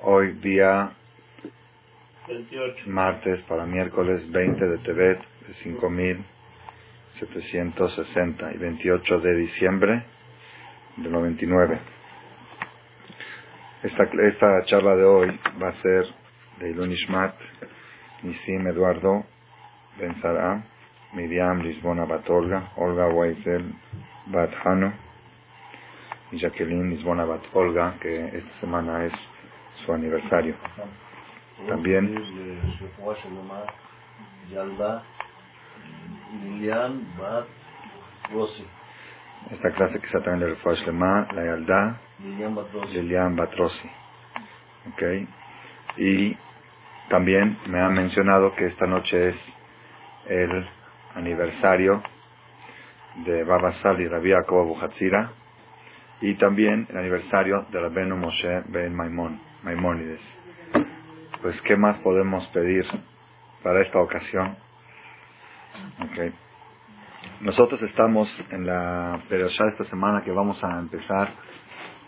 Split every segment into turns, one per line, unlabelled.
Hoy día 28. martes para miércoles 20 de Tebet de 5760 y 28 de diciembre de 99. Esta, esta charla de hoy va a ser de Ilun Ishmat, Nisim Eduardo Benzara, Miriam Lisbona Batolga, Olga Weisel Bathano y Jacqueline Lisbona Bat Olga, que esta semana es su aniversario. También esta clase que también de Refuah Lema, la Yalda Lilian Batrosi. Okay. Y también me han mencionado que esta noche es el aniversario de Baba Sal y Rabbi Yaakov Buhatzira y también el aniversario de Rabenu Moshe Ben Maimon, Maimónides. Pues, ¿qué más podemos pedir para esta ocasión? Okay. Nosotros estamos en la ya esta semana que vamos a empezar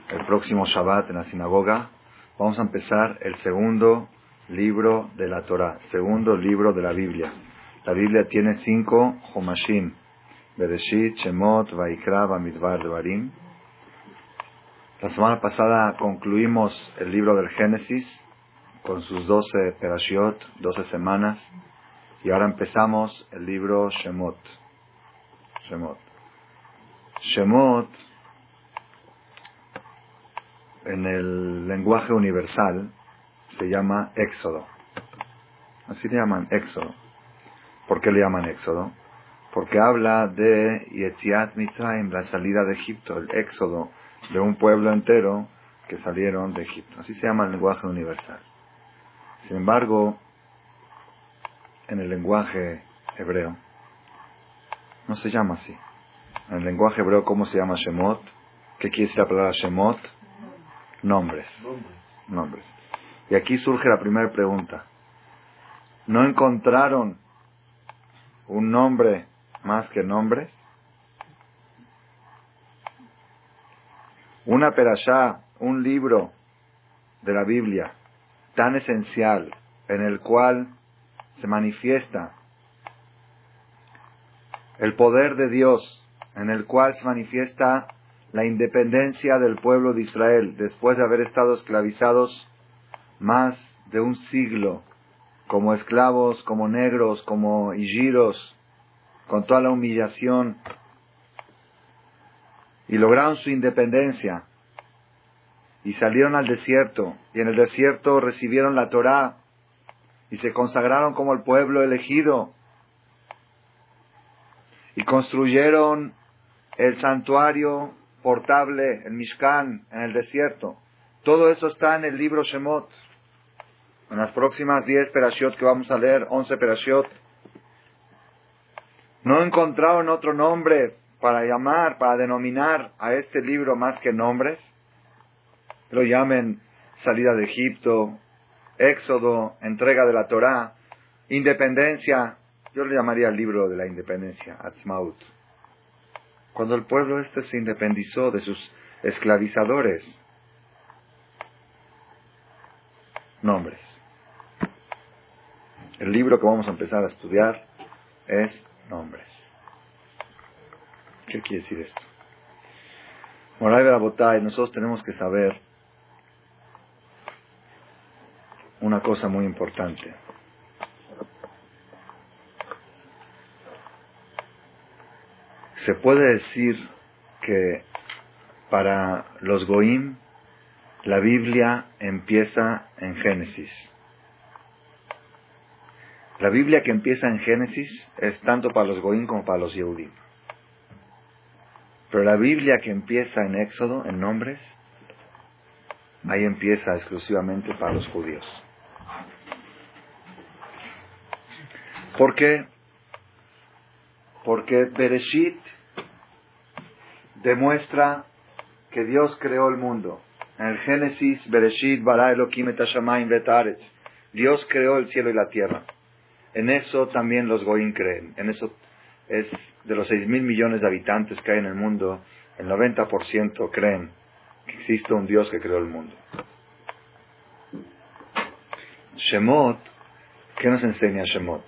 el próximo Shabbat en la sinagoga. Vamos a empezar el segundo libro de la Torah, segundo libro de la Biblia. La Biblia tiene cinco Homashim, Bereshit, Shemot, Vaikra, Bamidbar, Devarim. La semana pasada concluimos el libro del Génesis con sus doce perashiot, doce semanas, y ahora empezamos el libro Shemot. Shemot. Shemot, en el lenguaje universal, se llama Éxodo. Así le llaman Éxodo. ¿Por qué le llaman Éxodo? Porque habla de Yetziat Mitzrayim, la salida de Egipto, el éxodo de un pueblo entero que salieron de Egipto. Así se llama el lenguaje universal. Sin embargo, en el lenguaje hebreo, no se llama así. En el lenguaje hebreo, ¿cómo se llama Shemot? ¿Qué quiere decir la palabra Shemot? Nombres. Nombres. Y aquí surge la primera pregunta. ¿No encontraron un nombre más que nombres? Una perashá, un libro de la Biblia tan esencial en el cual se manifiesta el poder de Dios, en el cual se manifiesta la independencia del pueblo de Israel después de haber estado esclavizados más de un siglo como esclavos, como negros, como hijiros, con toda la humillación, y lograron su independencia, y salieron al desierto, y en el desierto recibieron la Torá, y se consagraron como el pueblo elegido, y construyeron el santuario portable, el Mishkan, en el desierto. Todo eso está en el libro Shemot. En las próximas 10 perashiot que vamos a leer, 11 perashiot, no encontraron otro nombre para llamar, para denominar a este libro más que nombres. Lo llamen salida de Egipto, éxodo, entrega de la Torá, independencia. Yo le llamaría el libro de la independencia, Atzmaut. Cuando el pueblo este se independizó de sus esclavizadores. Nombres. El libro que vamos a empezar a estudiar es Nombres. ¿Qué quiere decir esto? Moray y nosotros tenemos que saber una cosa muy importante. Se puede decir que para los Goim la Biblia empieza en Génesis. La Biblia que empieza en Génesis es tanto para los Goim como para los Yehudim. Pero la Biblia que empieza en Éxodo, en nombres, ahí empieza exclusivamente para los judíos. ¿Por qué? Porque Bereshit demuestra que Dios creó el mundo. En el Génesis, Bereshit bara Elohim et Dios creó el cielo y la tierra. En eso también los Goim creen. En eso es de los 6 mil millones de habitantes que hay en el mundo, el 90% creen que existe un Dios que creó el mundo. Shemot, ¿qué nos enseña Shemot?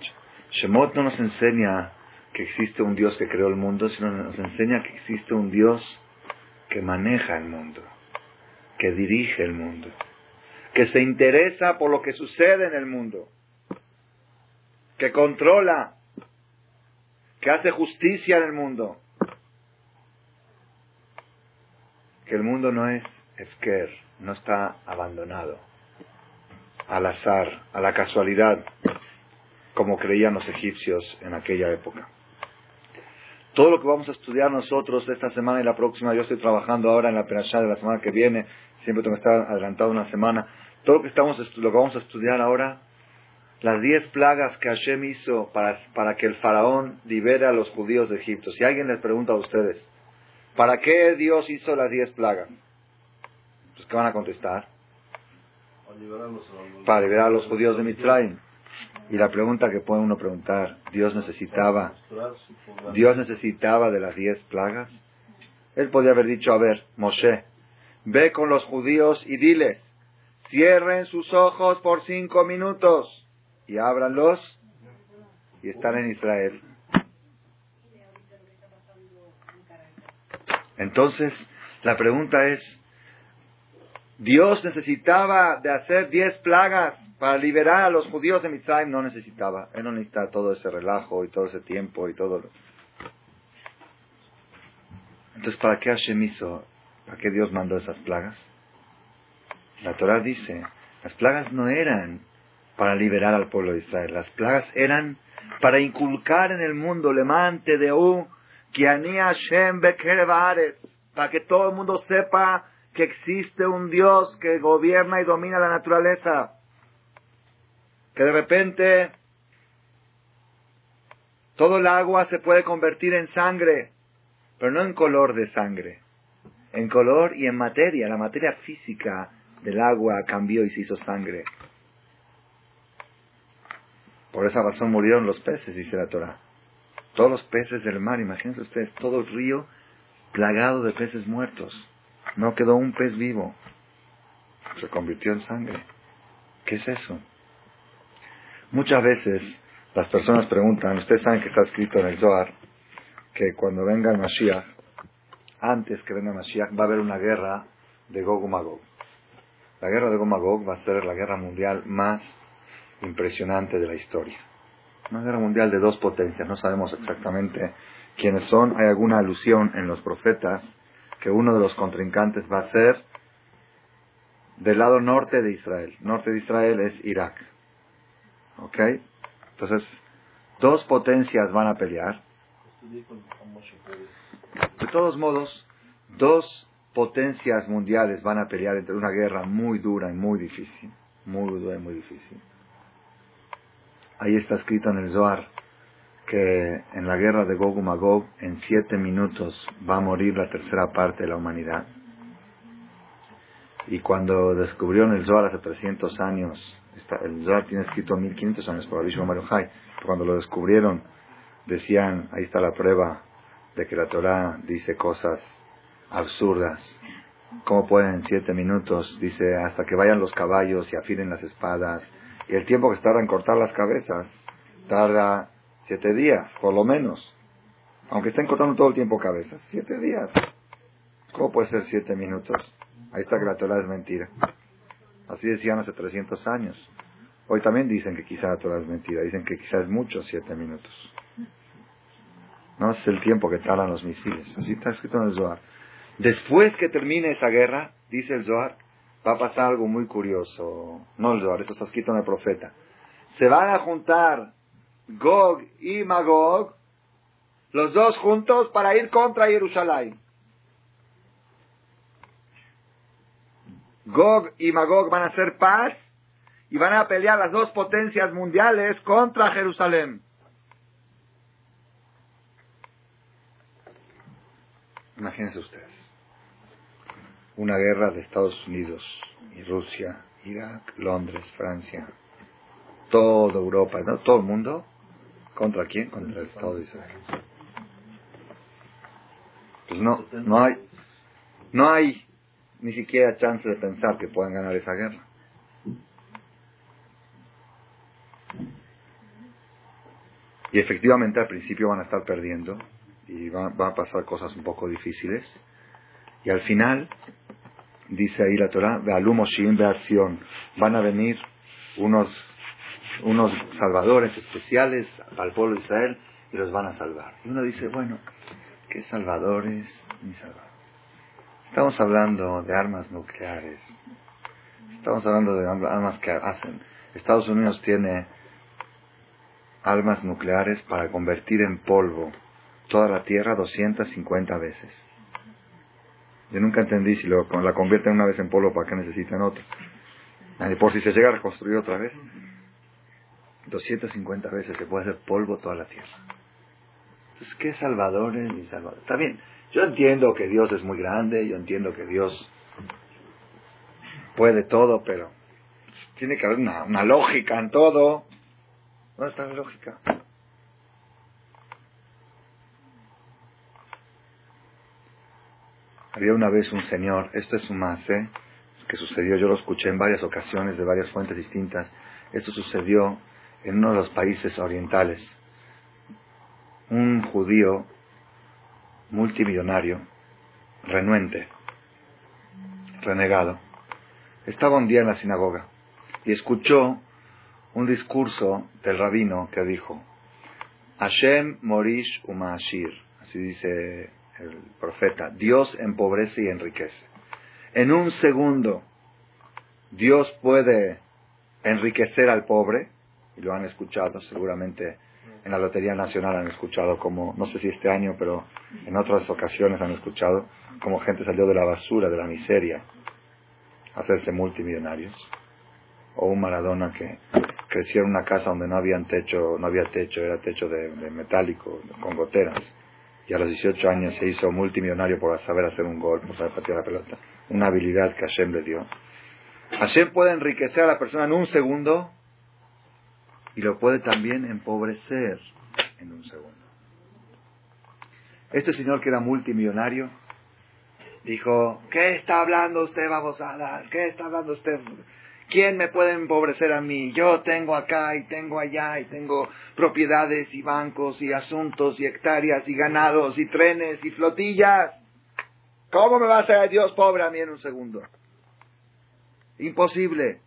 Shemot no nos enseña que existe un Dios que creó el mundo, sino nos enseña que existe un Dios que maneja el mundo, que dirige el mundo, que se interesa por lo que sucede en el mundo, que controla, que hace justicia en el mundo. Que el mundo no es Efker, no está abandonado, al azar, a la casualidad, como creían los egipcios en aquella época. Todo lo que vamos a estudiar nosotros esta semana y la próxima, yo estoy trabajando ahora en la perashá de la semana que viene, siempre tengo que estar adelantado una semana. Todo lo que, estamos, lo que vamos a estudiar ahora, las diez plagas que Hashem hizo para, para que el faraón libere a los judíos de Egipto. Si alguien les pregunta a ustedes, ¿para qué Dios hizo las diez plagas? Pues, ¿qué van a contestar? Para liberar a los judíos de Mitzrayim. Y la pregunta que puede uno preguntar, ¿Dios necesitaba, Dios necesitaba de las diez plagas? Él podía haber dicho, a ver, Moshe, ve con los judíos y diles, cierren sus ojos por cinco minutos y ábranlos y están en Israel. Entonces, la pregunta es, ¿Dios necesitaba de hacer diez plagas para liberar a los judíos de Mitzrayim no necesitaba. Él no necesitaba todo ese relajo y todo ese tiempo y todo. Entonces, ¿para qué Hashem hizo? ¿Para qué Dios mandó esas plagas? La Torah dice, las plagas no eran para liberar al pueblo de Israel. Las plagas eran para inculcar en el mundo, lemante de U, Hashem para que todo el mundo sepa que existe un Dios que gobierna y domina la naturaleza que de repente todo el agua se puede convertir en sangre, pero no en color de sangre, en color y en materia. La materia física del agua cambió y se hizo sangre. Por esa razón murieron los peces, dice la Torah. Todos los peces del mar, imagínense ustedes, todo el río plagado de peces muertos. No quedó un pez vivo. Se convirtió en sangre. ¿Qué es eso? Muchas veces las personas preguntan, ustedes saben que está escrito en el Zohar, que cuando venga el Mashiach, antes que venga el Mashiach, va a haber una guerra de Gog Magog. La guerra de Gog Magog va a ser la guerra mundial más impresionante de la historia. Una guerra mundial de dos potencias, no sabemos exactamente quiénes son. Hay alguna alusión en los profetas que uno de los contrincantes va a ser del lado norte de Israel. Norte de Israel es Irak ¿Ok? Entonces, dos potencias van a pelear. De todos modos, dos potencias mundiales van a pelear entre una guerra muy dura y muy difícil. Muy dura y muy difícil. Ahí está escrito en el Zohar que en la guerra de Gog y Magog en siete minutos va a morir la tercera parte de la humanidad. Y cuando descubrieron el Zohar hace 300 años el Zohar tiene escrito 1500 años por Abishua Maruhai. Cuando lo descubrieron, decían, ahí está la prueba de que la Torah dice cosas absurdas. ¿Cómo pueden en siete minutos? Dice, hasta que vayan los caballos y afilen las espadas. Y el tiempo que tarda en cortar las cabezas, tarda siete días, por lo menos. Aunque estén cortando todo el tiempo cabezas. Siete días. ¿Cómo puede ser siete minutos? Ahí está que la Torah es mentira. Así decían hace 300 años. Hoy también dicen que quizá todas es mentira. Dicen que quizás es mucho, siete minutos. No es el tiempo que tardan los misiles. Así está escrito en el Zohar. Después que termine esa guerra, dice el Zohar, va a pasar algo muy curioso. No el Zohar, eso está escrito en el profeta. Se van a juntar Gog y Magog, los dos juntos, para ir contra Jerusalén. Gog y Magog van a hacer paz y van a pelear las dos potencias mundiales contra Jerusalén. Imagínense ustedes. Una guerra de Estados Unidos y Rusia, Irak, Londres, Francia, toda Europa, ¿no? todo el mundo. ¿Contra quién? Contra el Estado de Israel. Pues no, no hay, no hay ni siquiera chance de pensar que puedan ganar esa guerra. Y efectivamente al principio van a estar perdiendo y van, a pasar cosas un poco difíciles. Y al final, dice ahí la Torah, van a venir unos, unos salvadores especiales al pueblo de Israel y los van a salvar. Y uno dice, bueno, ¿qué salvadores ni salvadores? Estamos hablando de armas nucleares. Estamos hablando de armas que hacen. Estados Unidos tiene armas nucleares para convertir en polvo toda la Tierra 250 veces. Yo nunca entendí si lo, la convierten una vez en polvo, ¿para qué necesitan otra? Por si se llega a reconstruir otra vez. 250 veces se puede hacer polvo toda la Tierra. Entonces, ¿qué salvadores ni salvadores? Está bien, yo entiendo que Dios es muy grande, yo entiendo que Dios puede todo, pero tiene que haber una, una lógica en todo. ¿Dónde está la lógica? Había una vez un señor, esto es un más, ¿eh? que sucedió, yo lo escuché en varias ocasiones de varias fuentes distintas. Esto sucedió en uno de los países orientales. Un judío multimillonario, renuente, renegado, estaba un día en la sinagoga y escuchó un discurso del rabino que dijo, Hashem Morish Umashir, así dice el profeta, Dios empobrece y enriquece. En un segundo, Dios puede enriquecer al pobre, y lo han escuchado seguramente en la Lotería Nacional han escuchado como, no sé si este año, pero en otras ocasiones han escuchado como gente salió de la basura, de la miseria, a hacerse multimillonarios. O un Maradona que creció en una casa donde no había techo, no había techo, era techo de, metálico, con goteras. Y a los 18 años se hizo multimillonario por saber hacer un gol, por saber patear la pelota. Una habilidad que Hashem le dio. Hashem puede enriquecer a la persona en un segundo y lo puede también empobrecer en un segundo. Este señor que era multimillonario dijo, ¿qué está hablando usted, babosada? ¿Qué está hablando usted? ¿Quién me puede empobrecer a mí? Yo tengo acá y tengo allá y tengo propiedades y bancos y asuntos y hectáreas y ganados y trenes y flotillas. ¿Cómo me va a hacer Dios pobre a mí en un segundo? Imposible.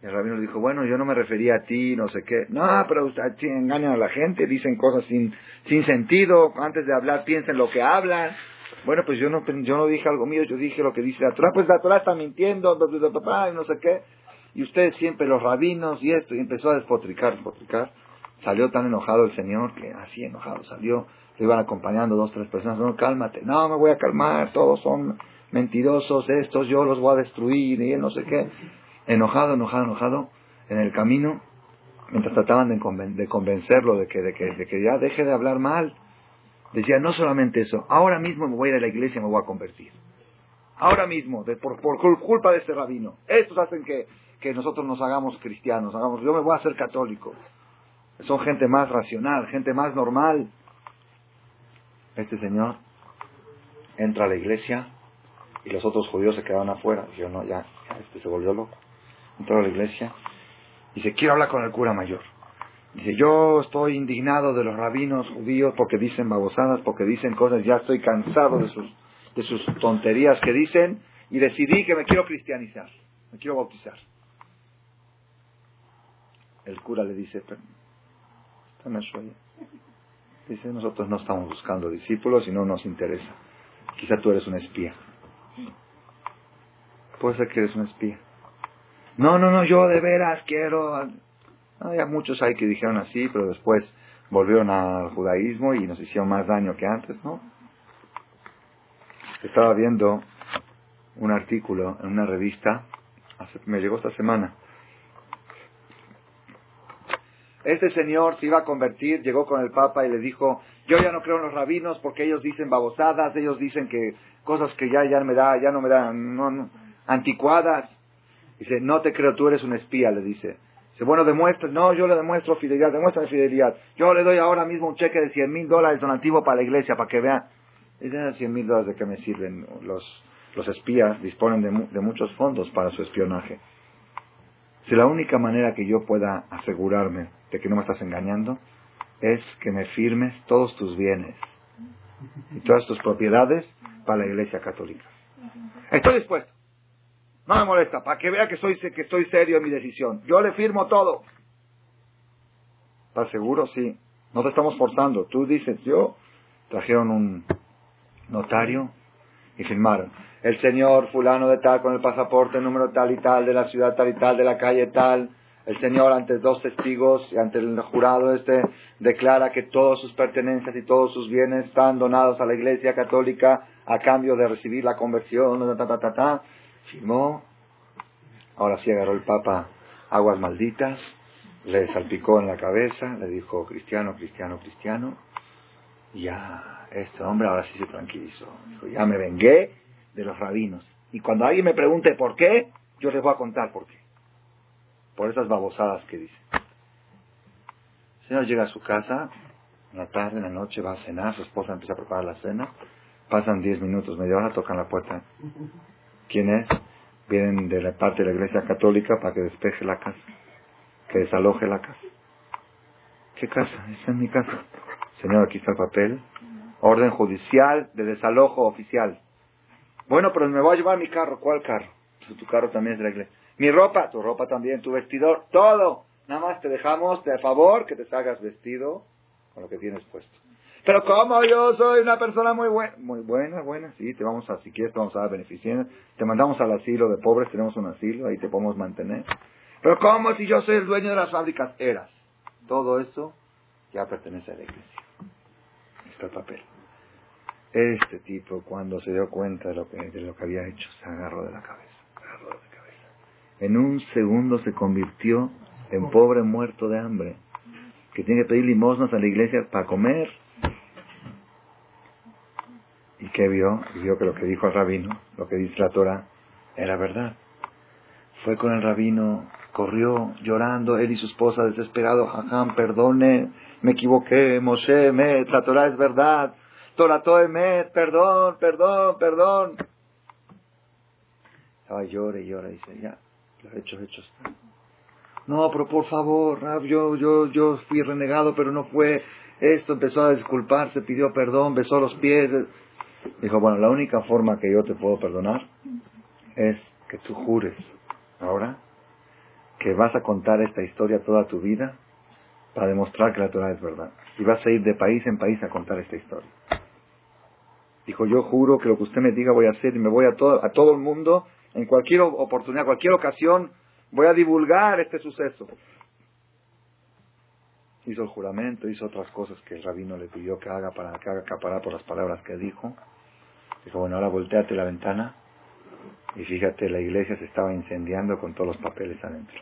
El rabino le dijo, bueno, yo no me refería a ti, no sé qué. No, pero usted, engañan a la gente, dicen cosas sin, sin sentido, antes de hablar piensen lo que hablan. Bueno, pues yo no, yo no dije algo mío, yo dije lo que dice la Torah, pues la Torah está mintiendo, y no sé qué. Y ustedes siempre, los rabinos y esto, y empezó a despotricar, despotricar. Salió tan enojado el Señor que así enojado salió. Le iban acompañando dos, tres personas. No, cálmate. No, me voy a calmar. Todos son mentirosos estos. Yo los voy a destruir. Y no sé qué enojado, enojado, enojado, en el camino, mientras trataban de, convencerlo de que, de, que, de que ya deje de hablar mal, decía, no solamente eso, ahora mismo me voy a ir a la iglesia y me voy a convertir. Ahora mismo, por, por, culpa de este rabino. Estos hacen que, que nosotros nos hagamos cristianos, hagamos, yo me voy a hacer católico. Son gente más racional, gente más normal. Este señor entra a la iglesia y los otros judíos se quedaban afuera. Yo no, ya, este se volvió loco entró a la iglesia. Dice, quiero hablar con el cura mayor. Dice, yo estoy indignado de los rabinos judíos porque dicen babosadas, porque dicen cosas, ya estoy cansado de sus, de sus tonterías que dicen y decidí que me quiero cristianizar, me quiero bautizar. El cura le dice, dice, nosotros no estamos buscando discípulos y no nos interesa. Quizá tú eres un espía. Puede ser que eres un espía. No, no, no, yo de veras quiero. Había muchos hay que dijeron así, pero después volvieron al judaísmo y nos hicieron más daño que antes, ¿no? Estaba viendo un artículo en una revista, me llegó esta semana. Este señor se iba a convertir, llegó con el Papa y le dijo, yo ya no creo en los rabinos porque ellos dicen babosadas, ellos dicen que cosas que ya, ya me da, ya no me dan, no, anticuadas. Dice, no te creo, tú eres un espía, le dice. Dice, bueno, demuestra, no, yo le demuestro fidelidad, demuestra fidelidad. Yo le doy ahora mismo un cheque de 100 mil dólares donativo para la iglesia, para que vean. Dice, 100 mil dólares de qué me sirven. Los, los espías disponen de, de muchos fondos para su espionaje. Si la única manera que yo pueda asegurarme de que no me estás engañando es que me firmes todos tus bienes y todas tus propiedades para la Iglesia Católica. Estoy dispuesto. No me molesta, para que vea que, soy, que estoy serio en mi decisión. Yo le firmo todo. ¿Estás seguro? Sí. No te estamos forzando. Tú dices, yo. Trajeron un notario y firmaron. El señor fulano de tal con el pasaporte número tal y tal, de la ciudad tal y tal, de la calle tal. El señor ante dos testigos y ante el jurado este declara que todas sus pertenencias y todos sus bienes están donados a la iglesia católica a cambio de recibir la conversión. Ta, ta, ta. Firmó. Ahora sí agarró el Papa aguas malditas, le salpicó en la cabeza, le dijo cristiano, cristiano, cristiano. Ya, este hombre ahora sí se tranquilizó. Dijo, ya me vengué de los rabinos. Y cuando alguien me pregunte por qué, yo les voy a contar por qué. Por esas babosadas que dice. El señor llega a su casa, en la tarde, en la noche, va a cenar, su esposa empieza a preparar la cena. Pasan diez minutos, media hora, tocan la puerta. ¿Quién es? Vienen de la parte de la iglesia católica para que despeje la casa, que desaloje la casa. ¿Qué casa? Esta es mi casa. Señor, aquí está el papel. Orden judicial de desalojo oficial. Bueno, pero me voy a llevar mi carro. ¿Cuál carro? Tu carro también es de la iglesia. Mi ropa, tu ropa también, tu vestidor, todo. Nada más te dejamos de favor que te salgas vestido con lo que tienes puesto. Pero como yo soy una persona muy buena, muy buena, buena, sí, te vamos a, si quieres, te vamos a dar. Te mandamos al asilo de pobres, tenemos un asilo, ahí te podemos mantener. Pero como si yo soy el dueño de las fábricas, eras. Todo eso ya pertenece a la iglesia. Está el papel. Este tipo, cuando se dio cuenta de lo que, de lo que había hecho, se agarró de la cabeza. Agarró de la cabeza. En un segundo se convirtió en pobre muerto de hambre, que tiene que pedir limosnas a la iglesia para comer. ¿Y qué vio? Y vio que lo que dijo el rabino, lo que dice la Torah, era verdad. Fue con el rabino, corrió llorando, él y su esposa desesperado, jajam, perdone, me equivoqué, Moshe, me, la Torah es verdad, Torah Toemet, perdón, perdón, perdón. Estaba llore y llora, dice, ya, lo hecho, hecho está. No, pero por favor, Rab, yo, yo, yo fui renegado, pero no fue esto, empezó a disculparse, pidió perdón, besó los pies. Dijo, bueno, la única forma que yo te puedo perdonar es que tú jures ahora que vas a contar esta historia toda tu vida para demostrar que la Torah es verdad. Y vas a ir de país en país a contar esta historia. Dijo, yo juro que lo que usted me diga voy a hacer y me voy a todo, a todo el mundo, en cualquier oportunidad, cualquier ocasión, voy a divulgar este suceso. Hizo el juramento, hizo otras cosas que el rabino le pidió que haga para que haga acaparar por las palabras que dijo. Dijo, bueno, ahora volteate la ventana y fíjate, la iglesia se estaba incendiando con todos los papeles adentro.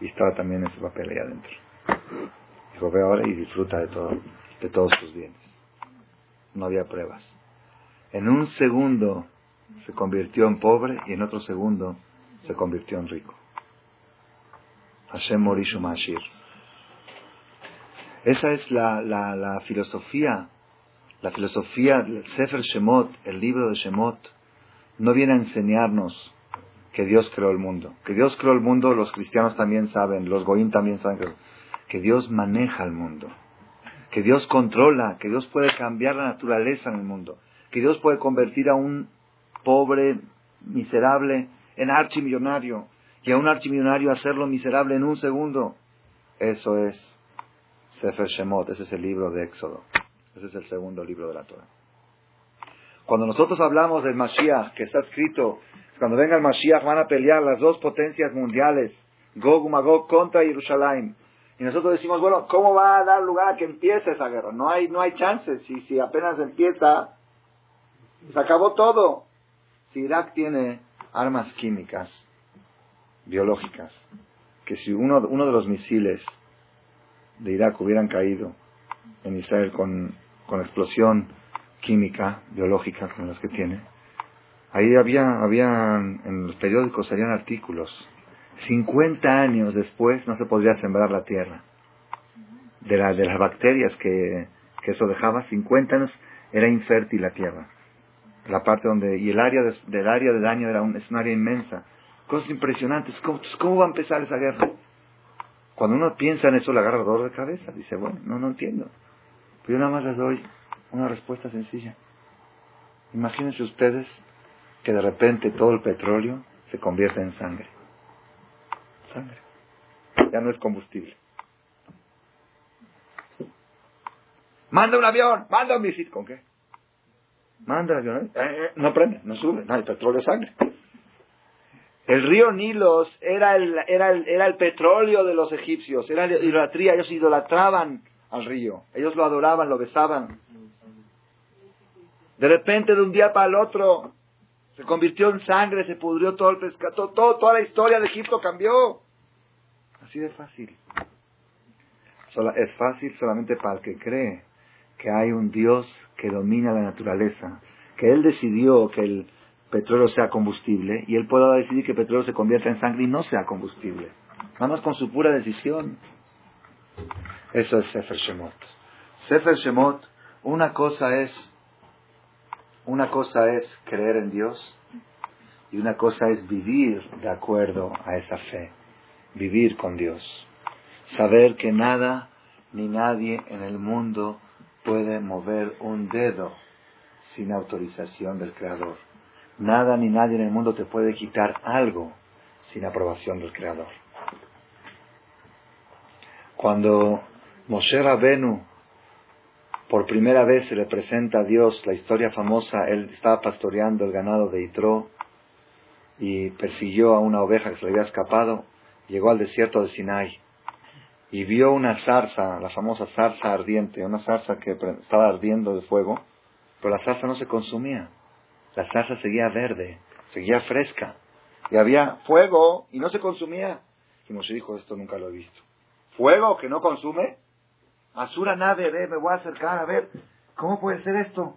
Y estaba también ese papel ahí adentro. Dijo, ve ahora y disfruta de, todo, de todos tus bienes. No había pruebas. En un segundo se convirtió en pobre y en otro segundo se convirtió en rico. Hashem Morishu Mashir. Esa es la, la, filosofía, la filosofía del Sefer Shemot, el libro de Shemot, no viene a enseñarnos que Dios creó el mundo. Que Dios creó el mundo, los cristianos también saben, los goín también saben que, que Dios maneja el mundo. Que Dios controla, que Dios puede cambiar la naturaleza en el mundo. Que Dios puede convertir a un pobre, miserable, en archimillonario. Y a un archimillonario hacerlo miserable en un segundo. Eso es Sefer Shemot, ese es el libro de Éxodo. Ese es el segundo libro de la Torah. Cuando nosotros hablamos del Mashiach, que está escrito, cuando venga el Mashiach van a pelear las dos potencias mundiales, Gog y Magog contra Jerusalén. Y nosotros decimos, bueno, ¿cómo va a dar lugar a que empiece esa guerra? No hay, no hay chances. Si, si apenas empieza, se acabó todo. Si Irak tiene armas químicas, biológicas, que si uno, uno de los misiles de Irak hubieran caído en Israel con, explosión química, biológica, como las que tiene, ahí había, había, en los periódicos salían artículos. 50 años después no se podría sembrar la tierra. De, la, de las bacterias que, que eso dejaba, 50 años era infértil la tierra. La parte donde, y el área de, del área de daño era un, es un área inmensa. Cosas impresionantes. ¿Cómo, ¿Cómo va a empezar esa guerra? Cuando uno piensa en eso, le agarra dolor de cabeza. Dice, bueno, no, no entiendo. Pero yo nada más les doy una respuesta sencilla. Imagínense ustedes que de repente todo el petróleo se convierte en sangre. Sangre. Ya no es combustible. Manda un avión, manda un misil. ¿Con qué? Manda el. ¿eh? Eh, no prende, no sube. Hay petróleo, sangre. El río Nilos era el, era el, era el petróleo de los egipcios, era la idolatría, ellos idolatraban al río, ellos lo adoraban, lo besaban. De repente, de un día para el otro, se convirtió en sangre, se pudrió todo el pescado, todo, toda la historia de Egipto cambió. Así de fácil. es fácil solamente para el que cree que hay un Dios que domina la naturaleza, que Él decidió que el petróleo sea combustible y Él pueda decidir que el petróleo se convierta en sangre y no sea combustible. Nada con su pura decisión. Eso es Sefer Shemot. Sefer Shemot, una cosa es una cosa es creer en Dios y una cosa es vivir de acuerdo a esa fe, vivir con Dios. Saber que nada ni nadie en el mundo puede mover un dedo sin autorización del Creador. Nada ni nadie en el mundo te puede quitar algo sin aprobación del Creador. Cuando Moshe Rabenu por primera vez se le presenta a Dios la historia famosa, él estaba pastoreando el ganado de Itro y persiguió a una oveja que se le había escapado, llegó al desierto de Sinai y vio una zarza, la famosa zarza ardiente, una zarza que estaba ardiendo de fuego, pero la zarza no se consumía, la zarza seguía verde, seguía fresca, y había fuego y no se consumía. Y Moshe dijo, esto nunca lo he visto. ¿Fuego que no consume? Asura nave, ve, me voy a acercar a ver, ¿cómo puede ser esto?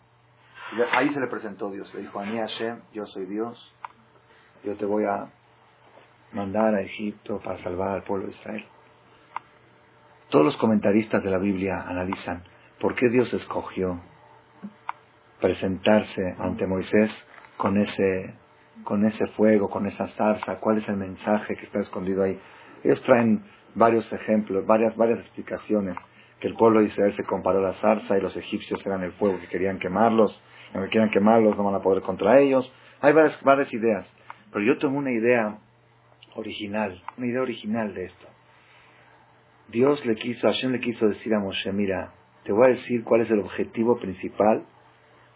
ahí se le presentó Dios, le dijo, Ani Hashem, yo soy Dios, yo te voy a mandar a Egipto para salvar al pueblo de Israel. Todos los comentaristas de la Biblia analizan por qué Dios escogió presentarse ante Moisés con ese, con ese fuego, con esa zarza, cuál es el mensaje que está escondido ahí. Ellos traen varios ejemplos, varias, varias explicaciones que el pueblo de Israel se comparó a la zarza y los egipcios eran el fuego que querían quemarlos, aunque quieran quemarlos no van a poder contra ellos. Hay varias, varias ideas, pero yo tengo una idea original, una idea original de esto. Dios le quiso, Hashem le quiso decir a Moshe, mira, te voy a decir cuál es el objetivo principal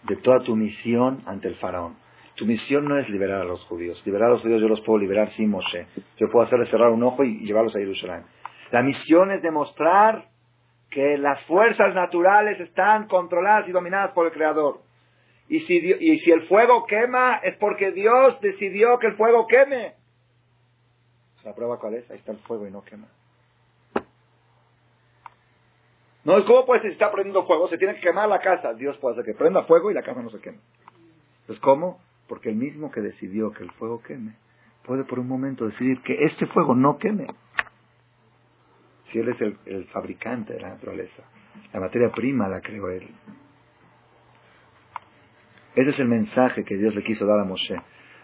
de toda tu misión ante el faraón. Tu misión no es liberar a los judíos. Liberar a los judíos yo los puedo liberar sin Moshe. Yo puedo hacerles cerrar un ojo y llevarlos a Jerusalén. La misión es demostrar que las fuerzas naturales están controladas y dominadas por el Creador. Y si, y si el fuego quema, es porque Dios decidió que el fuego queme. ¿La prueba cuál es? Ahí está el fuego y no quema. No, ¿cómo puede ser si está prendiendo fuego? Se tiene que quemar la casa. Dios puede hacer que prenda fuego y la casa no se queme. Entonces, ¿cómo? Porque el mismo que decidió que el fuego queme, puede por un momento decidir que este fuego no queme si Él es el, fabricante de la naturaleza. La materia prima la creó Él. Ese es el mensaje que Dios le quiso dar a Moshe.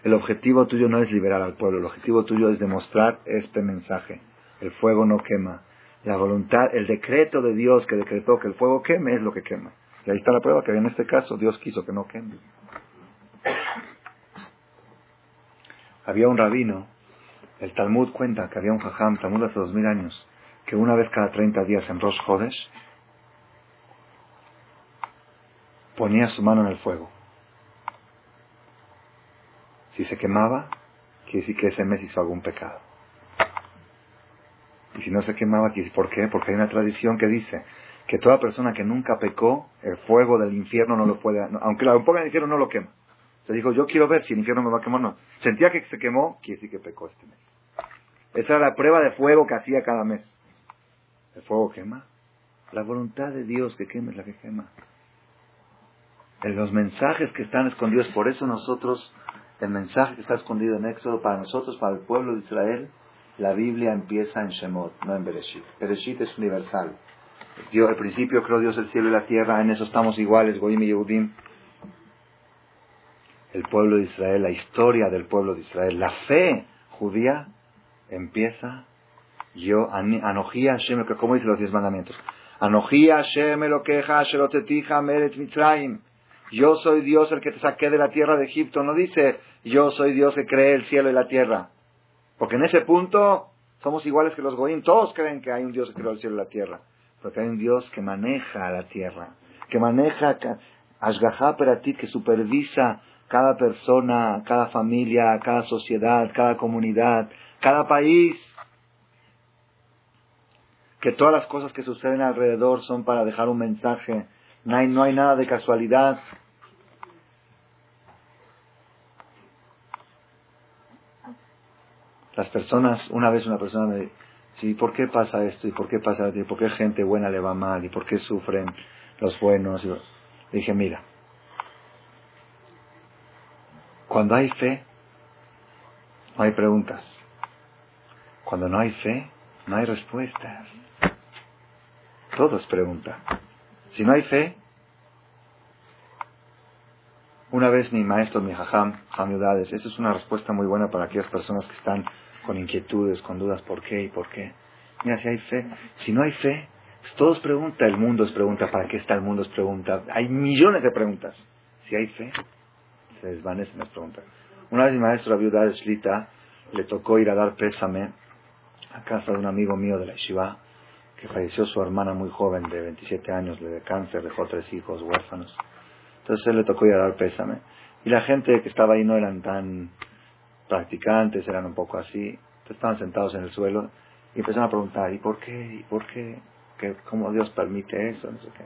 El objetivo tuyo no es liberar al pueblo, el objetivo tuyo es demostrar este mensaje. El fuego no quema. La voluntad, el decreto de Dios que decretó que el fuego queme es lo que quema. Y ahí está la prueba que en este caso Dios quiso que no queme. Había un rabino, el Talmud cuenta que había un jajam, Talmud hace dos mil años, que una vez cada 30 días en Rosh Hodesh ponía su mano en el fuego. Si se quemaba, quiere decir que ese mes hizo algún pecado. Y si no se quemaba, ¿por qué? Porque hay una tradición que dice que toda persona que nunca pecó, el fuego del infierno no lo puede, aunque lo ponga en el infierno, no lo quema. Se dijo, yo quiero ver si el infierno me va a quemar o no. Sentía que se quemó, quiere decir que pecó este mes. Esa era la prueba de fuego que hacía cada mes. El fuego quema. La voluntad de Dios que queme es la que quema. En los mensajes que están escondidos, por eso nosotros, el mensaje que está escondido en Éxodo, para nosotros, para el pueblo de Israel, la Biblia empieza en Shemot, no en Bereshit. Bereshit es universal. Dios, al principio creó Dios el cielo y la tierra, en eso estamos iguales, Goyim y Yehudim. El pueblo de Israel, la historia del pueblo de Israel, la fe judía empieza yo, Anojía Hashem, ¿cómo dice los diez mandamientos? Anojía Hashem lo queja, Meret Mitzrayim. Yo soy Dios el que te saqué de la tierra de Egipto. No dice yo soy Dios que cree el cielo y la tierra. Porque en ese punto somos iguales que los goyim. Todos creen que hay un Dios que creó el cielo y la tierra. Porque hay un Dios que maneja la tierra. Que maneja Ashgaha ti que supervisa cada persona, cada familia, cada sociedad, cada comunidad, cada país que todas las cosas que suceden alrededor son para dejar un mensaje. No hay nada de casualidad. Las personas, una vez una persona me dijo, sí, ¿por qué pasa esto? ¿Y por qué pasa esto? ¿Y por qué gente buena le va mal? ¿Y por qué sufren los buenos? le dije, mira, cuando hay fe, no hay preguntas. Cuando no hay fe, no hay respuestas. Todo es pregunta. Si no hay fe, una vez mi maestro, mi jajam, Hamiudades, esa es una respuesta muy buena para aquellas personas que están con inquietudes, con dudas, ¿por qué y por qué? Mira, si hay fe, si no hay fe, pues todo es pregunta, el mundo es pregunta, ¿para qué está el mundo es pregunta? Hay millones de preguntas. Si hay fe, se desvanecen las preguntas. Una vez mi maestro, Hamiudades Shlita, le tocó ir a dar pésame a casa de un amigo mío de la Yeshiva, que falleció su hermana muy joven, de 27 años, de cáncer, dejó tres hijos huérfanos. Entonces él le tocó ir a dar pésame. Y la gente que estaba ahí no eran tan practicantes, eran un poco así. Estaban sentados en el suelo y empezaron a preguntar, ¿y por qué? ¿Y por qué? ¿Qué ¿Cómo Dios permite eso? No sé qué.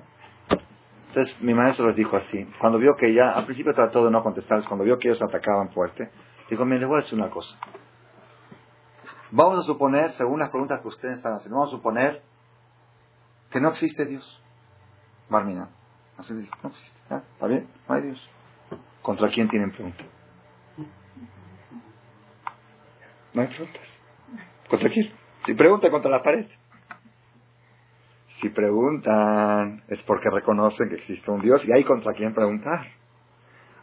Entonces mi maestro les dijo así, cuando vio que ya, al principio trató de no contestarles, cuando vio que ellos atacaban fuerte, dijo, mire, les voy a decir una cosa. Vamos a suponer, según las preguntas que ustedes están haciendo, vamos a suponer que no existe Dios. Marmina. Así dijo, no existe. ¿Está bien? No hay Dios. ¿Contra quién tienen preguntas? No hay preguntas. ¿Contra quién? Si preguntan contra la pared. Si preguntan es porque reconocen que existe un Dios y hay contra quién preguntar.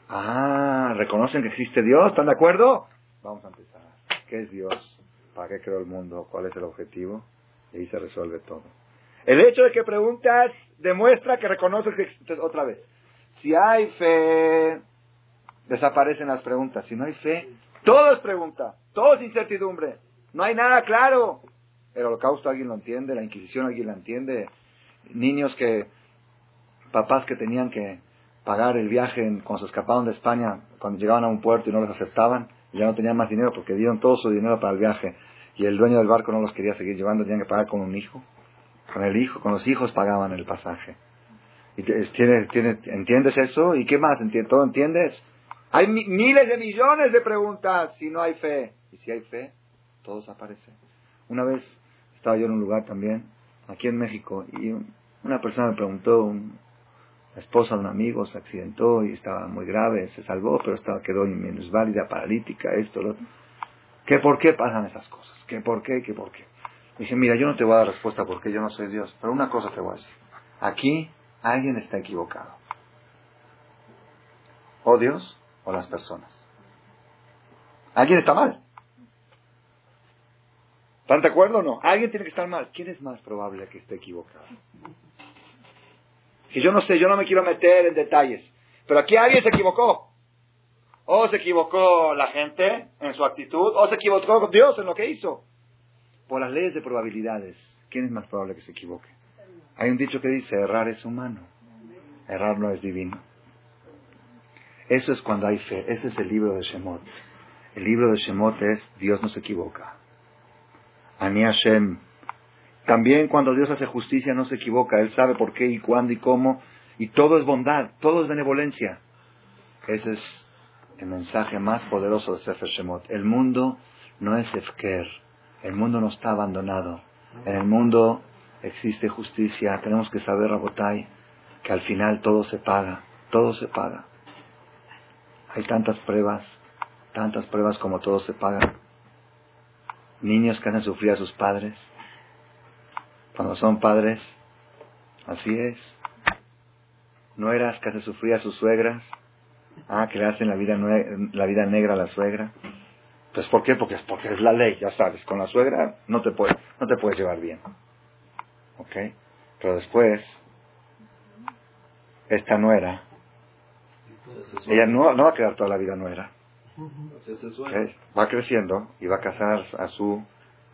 Ah, reconocen que existe Dios, ¿están de acuerdo? Vamos a empezar. ¿Qué es Dios? ¿Para qué creó el mundo? ¿Cuál es el objetivo? Y ahí se resuelve todo. El hecho de que preguntas demuestra que reconoces que existe otra vez. Si hay fe, desaparecen las preguntas. Si no hay fe, todo es pregunta, todo es incertidumbre. No hay nada claro. El holocausto alguien lo entiende, la Inquisición alguien la entiende. Niños que, papás que tenían que pagar el viaje cuando se escapaban de España, cuando llegaban a un puerto y no les aceptaban, ya no tenían más dinero porque dieron todo su dinero para el viaje y el dueño del barco no los quería seguir llevando, tenían que pagar con un hijo. Con el hijo, con los hijos pagaban el pasaje. Y ¿tienes, entiendes eso? ¿Y qué más? ¿Todo entiendes? Hay miles de millones de preguntas si no hay fe. Y si hay fe, todo desaparece. Una vez estaba yo en un lugar también, aquí en México, y una persona me preguntó, la esposa de un amigo se accidentó y estaba muy grave, se salvó, pero estaba, quedó válida paralítica, esto, lo otro. ¿Qué por qué pasan esas cosas? ¿Qué por qué? ¿Qué por qué? Dije, mira, yo no te voy a dar respuesta porque yo no soy Dios, pero una cosa te voy a decir. Aquí alguien está equivocado. O Dios o las personas. Alguien está mal. ¿Están de acuerdo o no? Alguien tiene que estar mal. ¿Quién es más probable que esté equivocado? Que yo no sé, yo no me quiero meter en detalles. Pero aquí alguien se equivocó. O se equivocó la gente en su actitud, o se equivocó Dios en lo que hizo. Por las leyes de probabilidades, ¿quién es más probable que se equivoque? Hay un dicho que dice, errar es humano, errar no es divino. Eso es cuando hay fe, ese es el libro de Shemot. El libro de Shemot es Dios no se equivoca. Ani Hashem. También cuando Dios hace justicia no se equivoca, Él sabe por qué y cuándo y cómo, y todo es bondad, todo es benevolencia. Ese es el mensaje más poderoso de Sefer Shemot. El mundo no es Efker, el mundo no está abandonado. En el mundo existe justicia. Tenemos que saber, Rabotai, que al final todo se paga. Todo se paga. Hay tantas pruebas, tantas pruebas como todo se paga. Niños que hacen sufrir a sus padres. Cuando son padres, así es. Nueras que hacen sufrir a sus suegras. Ah, que le hacen la vida, la vida negra a la suegra. Pues ¿por qué? Porque, porque es la ley, ya sabes. Con la suegra no te, puede, no te puedes llevar bien. ¿Ok? Pero después, esta nuera, ella no, no va a quedar toda la vida nuera. ¿Okay? Va creciendo y va a casar a su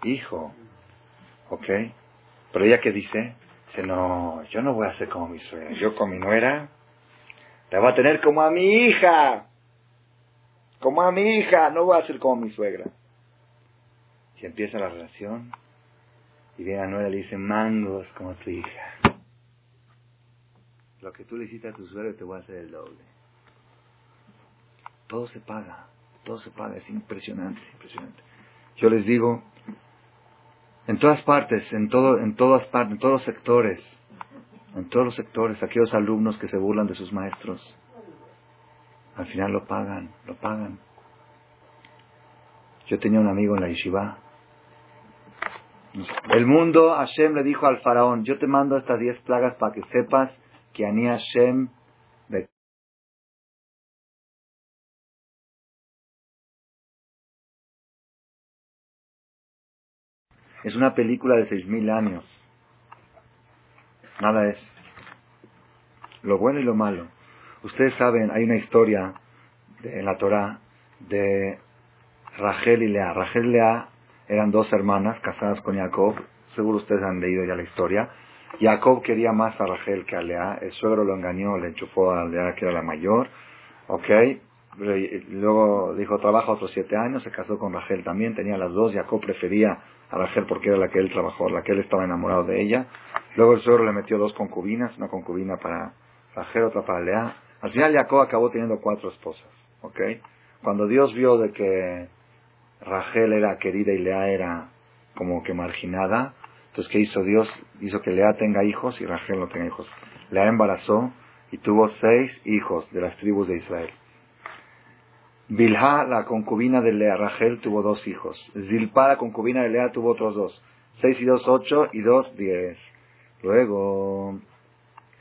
hijo. ¿Ok? Pero ella que dice, dice, no, yo no voy a ser como mi suegra. Yo con mi nuera la voy a tener como a mi hija. Como a mi hija, no voy a ser como mi suegra. Y empieza la relación y viene a nuera y le dice, mangos como tu hija. Lo que tú le hiciste a tu suegra te voy a hacer el doble. Todo se paga, todo se paga, es impresionante, impresionante. Yo les digo, en todas partes, en todo, en todas partes, en todos los sectores, en todos los sectores, aquellos alumnos que se burlan de sus maestros, al final lo pagan, lo pagan. Yo tenía un amigo en la yeshiva. El mundo, Hashem le dijo al faraón, yo te mando estas diez plagas para que sepas que Ani Hashem Es una película de seis mil años. Nada es. Lo bueno y lo malo. Ustedes saben, hay una historia en la Torah de Rachel y Lea. Rachel y Lea eran dos hermanas casadas con Jacob. Seguro ustedes han leído ya la historia. Jacob quería más a Rachel que a Lea. El suegro lo engañó, le enchufó a Lea, que era la mayor. ¿Ok? Luego dijo, trabaja otros siete años, se casó con Rachel también, tenía las dos. Jacob prefería a Rachel porque era la que él trabajó, la que él estaba enamorado de ella. Luego el suegro le metió dos concubinas, una concubina para Rachel, otra para Lea. Al final Jacob acabó teniendo cuatro esposas, ¿ok? Cuando Dios vio de que Rachel era querida y Lea era como que marginada, entonces ¿qué hizo Dios? Hizo que Lea tenga hijos y Rachel no tenga hijos. Lea embarazó y tuvo seis hijos de las tribus de Israel. Bilha, la concubina de Lea, Rachel, tuvo dos hijos. Zilpa, la concubina de Lea, tuvo otros dos. Seis y dos, ocho, y dos, diez. Luego,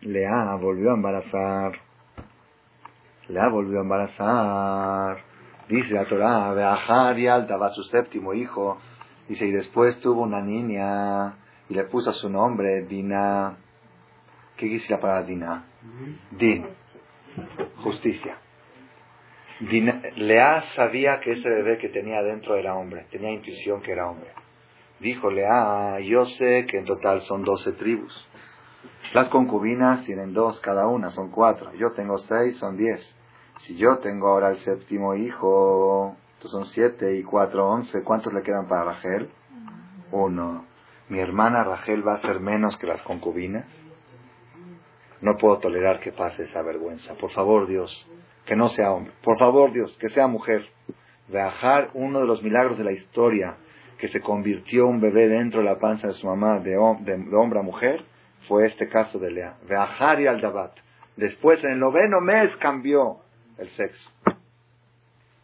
Lea volvió a embarazar. Lea volvió a embarazar. Dice la Torah, Beajar y Alta va su séptimo hijo. Dice, y después tuvo una niña y le puso su nombre, Dina. ¿Qué dice la palabra Dina? Din. Justicia. Lea sabía que ese bebé que tenía dentro era hombre, tenía intuición que era hombre. Dijo Lea, yo sé que en total son doce tribus. Las concubinas tienen dos cada una, son cuatro. Yo tengo seis, son diez. Si yo tengo ahora el séptimo hijo, son siete y cuatro, once. ¿Cuántos le quedan para Rachel? Uno. ¿Mi hermana Rachel va a ser menos que las concubinas? No puedo tolerar que pase esa vergüenza. Por favor, Dios, que no sea hombre. Por favor, Dios, que sea mujer. Viajar, uno de los milagros de la historia, que se convirtió un bebé dentro de la panza de su mamá de, hombre a mujer, fue este caso de Lea. Viajar y al Dabat. Después, en el noveno mes, cambió el sexo.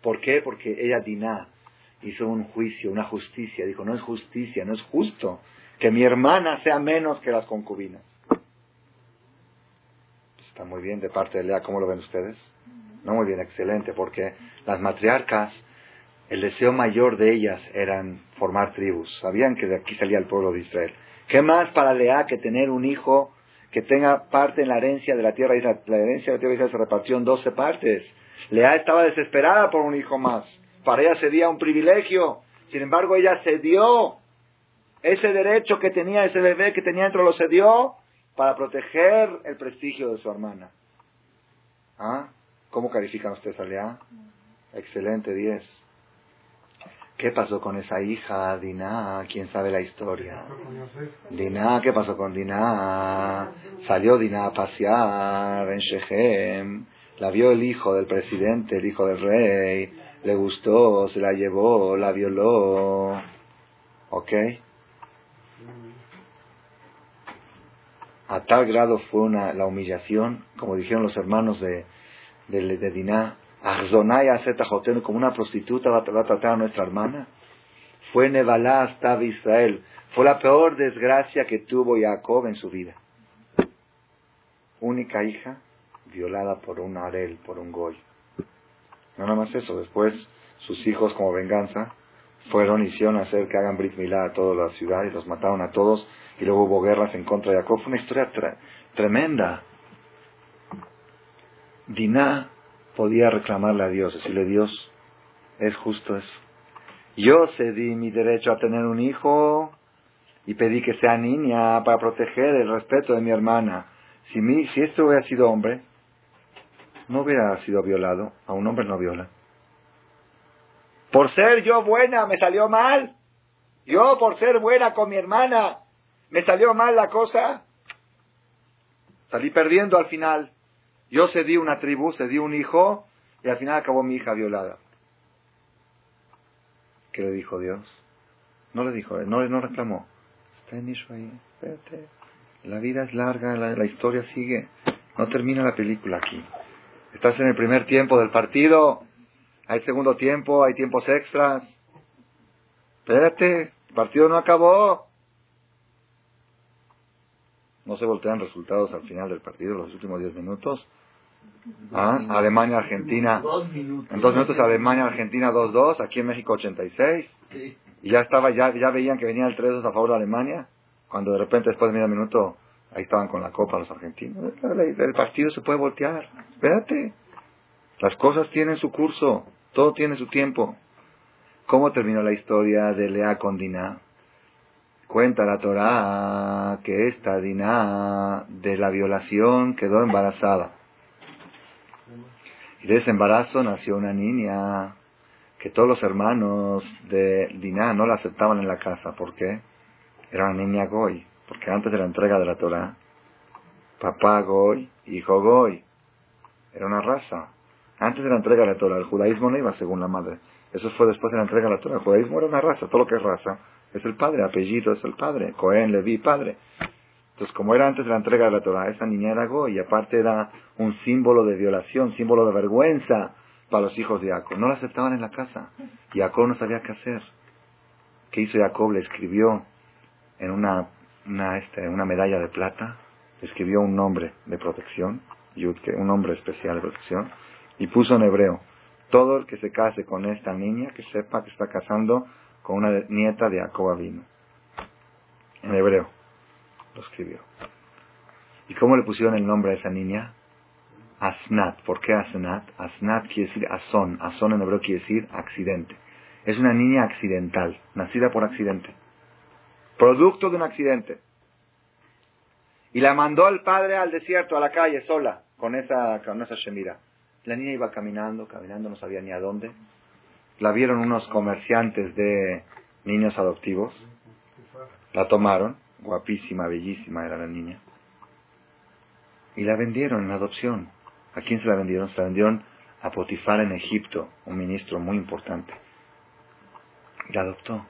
¿Por qué? Porque ella, Diná, hizo un juicio, una justicia. Dijo, no es justicia, no es justo que mi hermana sea menos que las concubinas. Está muy bien de parte de Lea, ¿cómo lo ven ustedes? No muy bien, excelente, porque las matriarcas, el deseo mayor de ellas eran formar tribus. Sabían que de aquí salía el pueblo de Israel. ¿Qué más para Lea que tener un hijo que tenga parte en la herencia de la tierra de Israel? La herencia de la tierra de Israel se repartió en doce partes. Lea estaba desesperada por un hijo más. Para ella sería un privilegio. Sin embargo, ella cedió ese derecho que tenía, ese bebé que tenía dentro, lo cedió para proteger el prestigio de su hermana. ¿Ah? ¿Cómo califican ustedes a Lea? Excelente, 10. ¿Qué pasó con esa hija, Diná? ¿Quién sabe la historia? Diná, ¿qué pasó con Diná? Salió Diná a pasear en Shechem, la vio el hijo del presidente, el hijo del rey, le gustó, se la llevó, la violó. ¿Ok? A tal grado fue una, la humillación, como dijeron los hermanos de, de, de Diná, como una prostituta va, a tratar a nuestra hermana. Fue Nebalá hasta Israel. Fue la peor desgracia que tuvo Jacob en su vida. Única hija violada por un arel, por un goy. No nada más eso, después sus hijos como venganza, fueron y hicieron hacer que hagan Brit Milá a toda la ciudad y los mataron a todos y luego hubo guerras en contra de Jacob. Fue una historia tremenda. Diná podía reclamarle a Dios, decirle Dios, es justo eso. Yo cedí mi derecho a tener un hijo y pedí que sea niña para proteger el respeto de mi hermana. Si, mi, si esto hubiera sido hombre, no hubiera sido violado. A un hombre no viola. Por ser yo buena, me salió mal. Yo, por ser buena con mi hermana, me salió mal la cosa. Salí perdiendo al final. Yo cedí una tribu, cedí un hijo, y al final acabó mi hija violada. ¿Qué le dijo Dios? No le dijo, no, no reclamó. Está en eso espérate. La vida es larga, la, historia sigue. No termina la película aquí. Estás en el primer tiempo del partido, hay segundo tiempo, hay tiempos extras. Espérate, el partido no acabó. No se voltean resultados al final del partido, los últimos 10 minutos. ¿Ah? Alemania, Argentina. En dos minutos Alemania, Argentina 2-2, aquí en México 86. Y ya estaba, ya, ya veían que venía el 3-2 a favor de Alemania. Cuando de repente después de medio minuto, ahí estaban con la copa los argentinos. El partido se puede voltear. Espérate. Las cosas tienen su curso. Todo tiene su tiempo. ¿Cómo terminó la historia de Lea con Diná? Cuenta la Torá que esta Diná de la violación quedó embarazada. Y de ese embarazo nació una niña que todos los hermanos de Diná no la aceptaban en la casa. ¿Por qué? Era una niña Goy. Porque antes de la entrega de la Torah, papá Goy, hijo Goy. Era una raza. Antes de la entrega de la Torah, el judaísmo no iba según la madre. Eso fue después de la entrega de la Torah. El judaísmo era una raza. Todo lo que es raza es el padre. Apellido es el padre. Cohen, Levi, padre. Entonces, como era antes de la entrega de la Torah, esa niña era Goy, y aparte era un símbolo de violación, símbolo de vergüenza para los hijos de Jacob. No la aceptaban en la casa. Jacob no sabía qué hacer. ¿Qué hizo Jacob? Le escribió en una, una, este, una medalla de plata, escribió un nombre de protección, un nombre especial de protección, y puso en hebreo, todo el que se case con esta niña, que sepa que está casando con una nieta de Jacob vino. En hebreo lo escribió. ¿Y cómo le pusieron el nombre a esa niña? Asnat. ¿Por qué Asnat? Asnat quiere decir Asón. Asón en hebreo quiere decir accidente. Es una niña accidental, nacida por accidente. Producto de un accidente. Y la mandó el padre al desierto, a la calle, sola, con esa, con esa shemira. La niña iba caminando, caminando, no sabía ni a dónde. La vieron unos comerciantes de niños adoptivos. La tomaron guapísima, bellísima era la niña. Y la vendieron en adopción. ¿A quién se la vendieron? Se la vendieron a Potifar en Egipto, un ministro muy importante. La adoptó.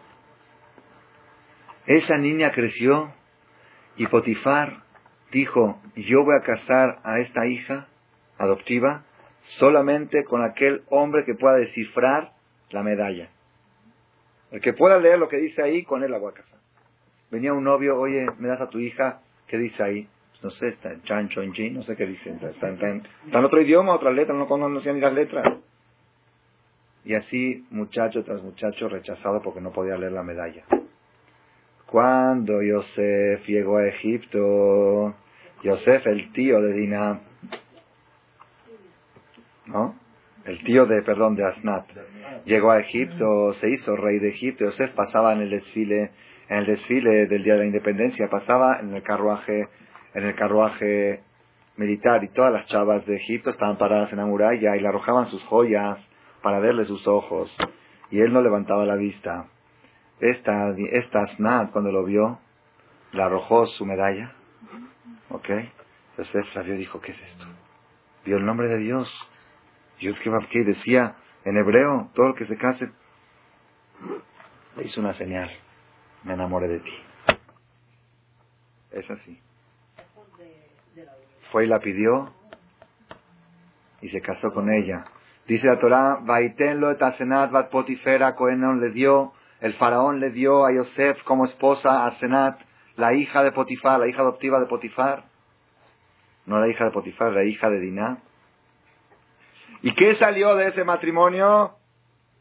Esa niña creció y Potifar dijo, yo voy a casar a esta hija adoptiva solamente con aquel hombre que pueda descifrar la medalla. El que pueda leer lo que dice ahí, con él la a. Venía un novio, oye, me das a tu hija, ¿qué dice ahí? Pues no sé, está en chancho, en no sé qué dice. Está, en otro idioma, otra letra, no conocía ni las letras. Y así, muchacho tras muchacho, rechazado porque no podía leer la medalla. Cuando Yosef llegó a Egipto, Yosef, el tío de Dinah, ¿no? El tío de, perdón, de Asnat, llegó a Egipto, se hizo rey de Egipto. Yosef pasaba en el desfile en el desfile del Día de la Independencia, pasaba en el carruaje, en el carruaje militar y todas las chavas de Egipto estaban paradas en la muralla y le arrojaban sus joyas para verle sus ojos y él no levantaba la vista. Esta, esta Asnat, cuando lo vio, le arrojó su medalla. ¿Ok? Entonces la vio y dijo, ¿qué es esto? Vio el nombre de Dios. Yud que decía en hebreo, todo el que se case, le hizo una señal me enamoré de ti. Es así. Fue y la pidió y se casó con ella. Dice la Torah, Vaitenlo etasenat bat potifera, Coenon le dio, el faraón le dio a Yosef como esposa a Senat, la hija de Potifar, la hija adoptiva de Potifar. No la hija de Potifar, la hija de Diná. ¿Y qué salió de ese matrimonio?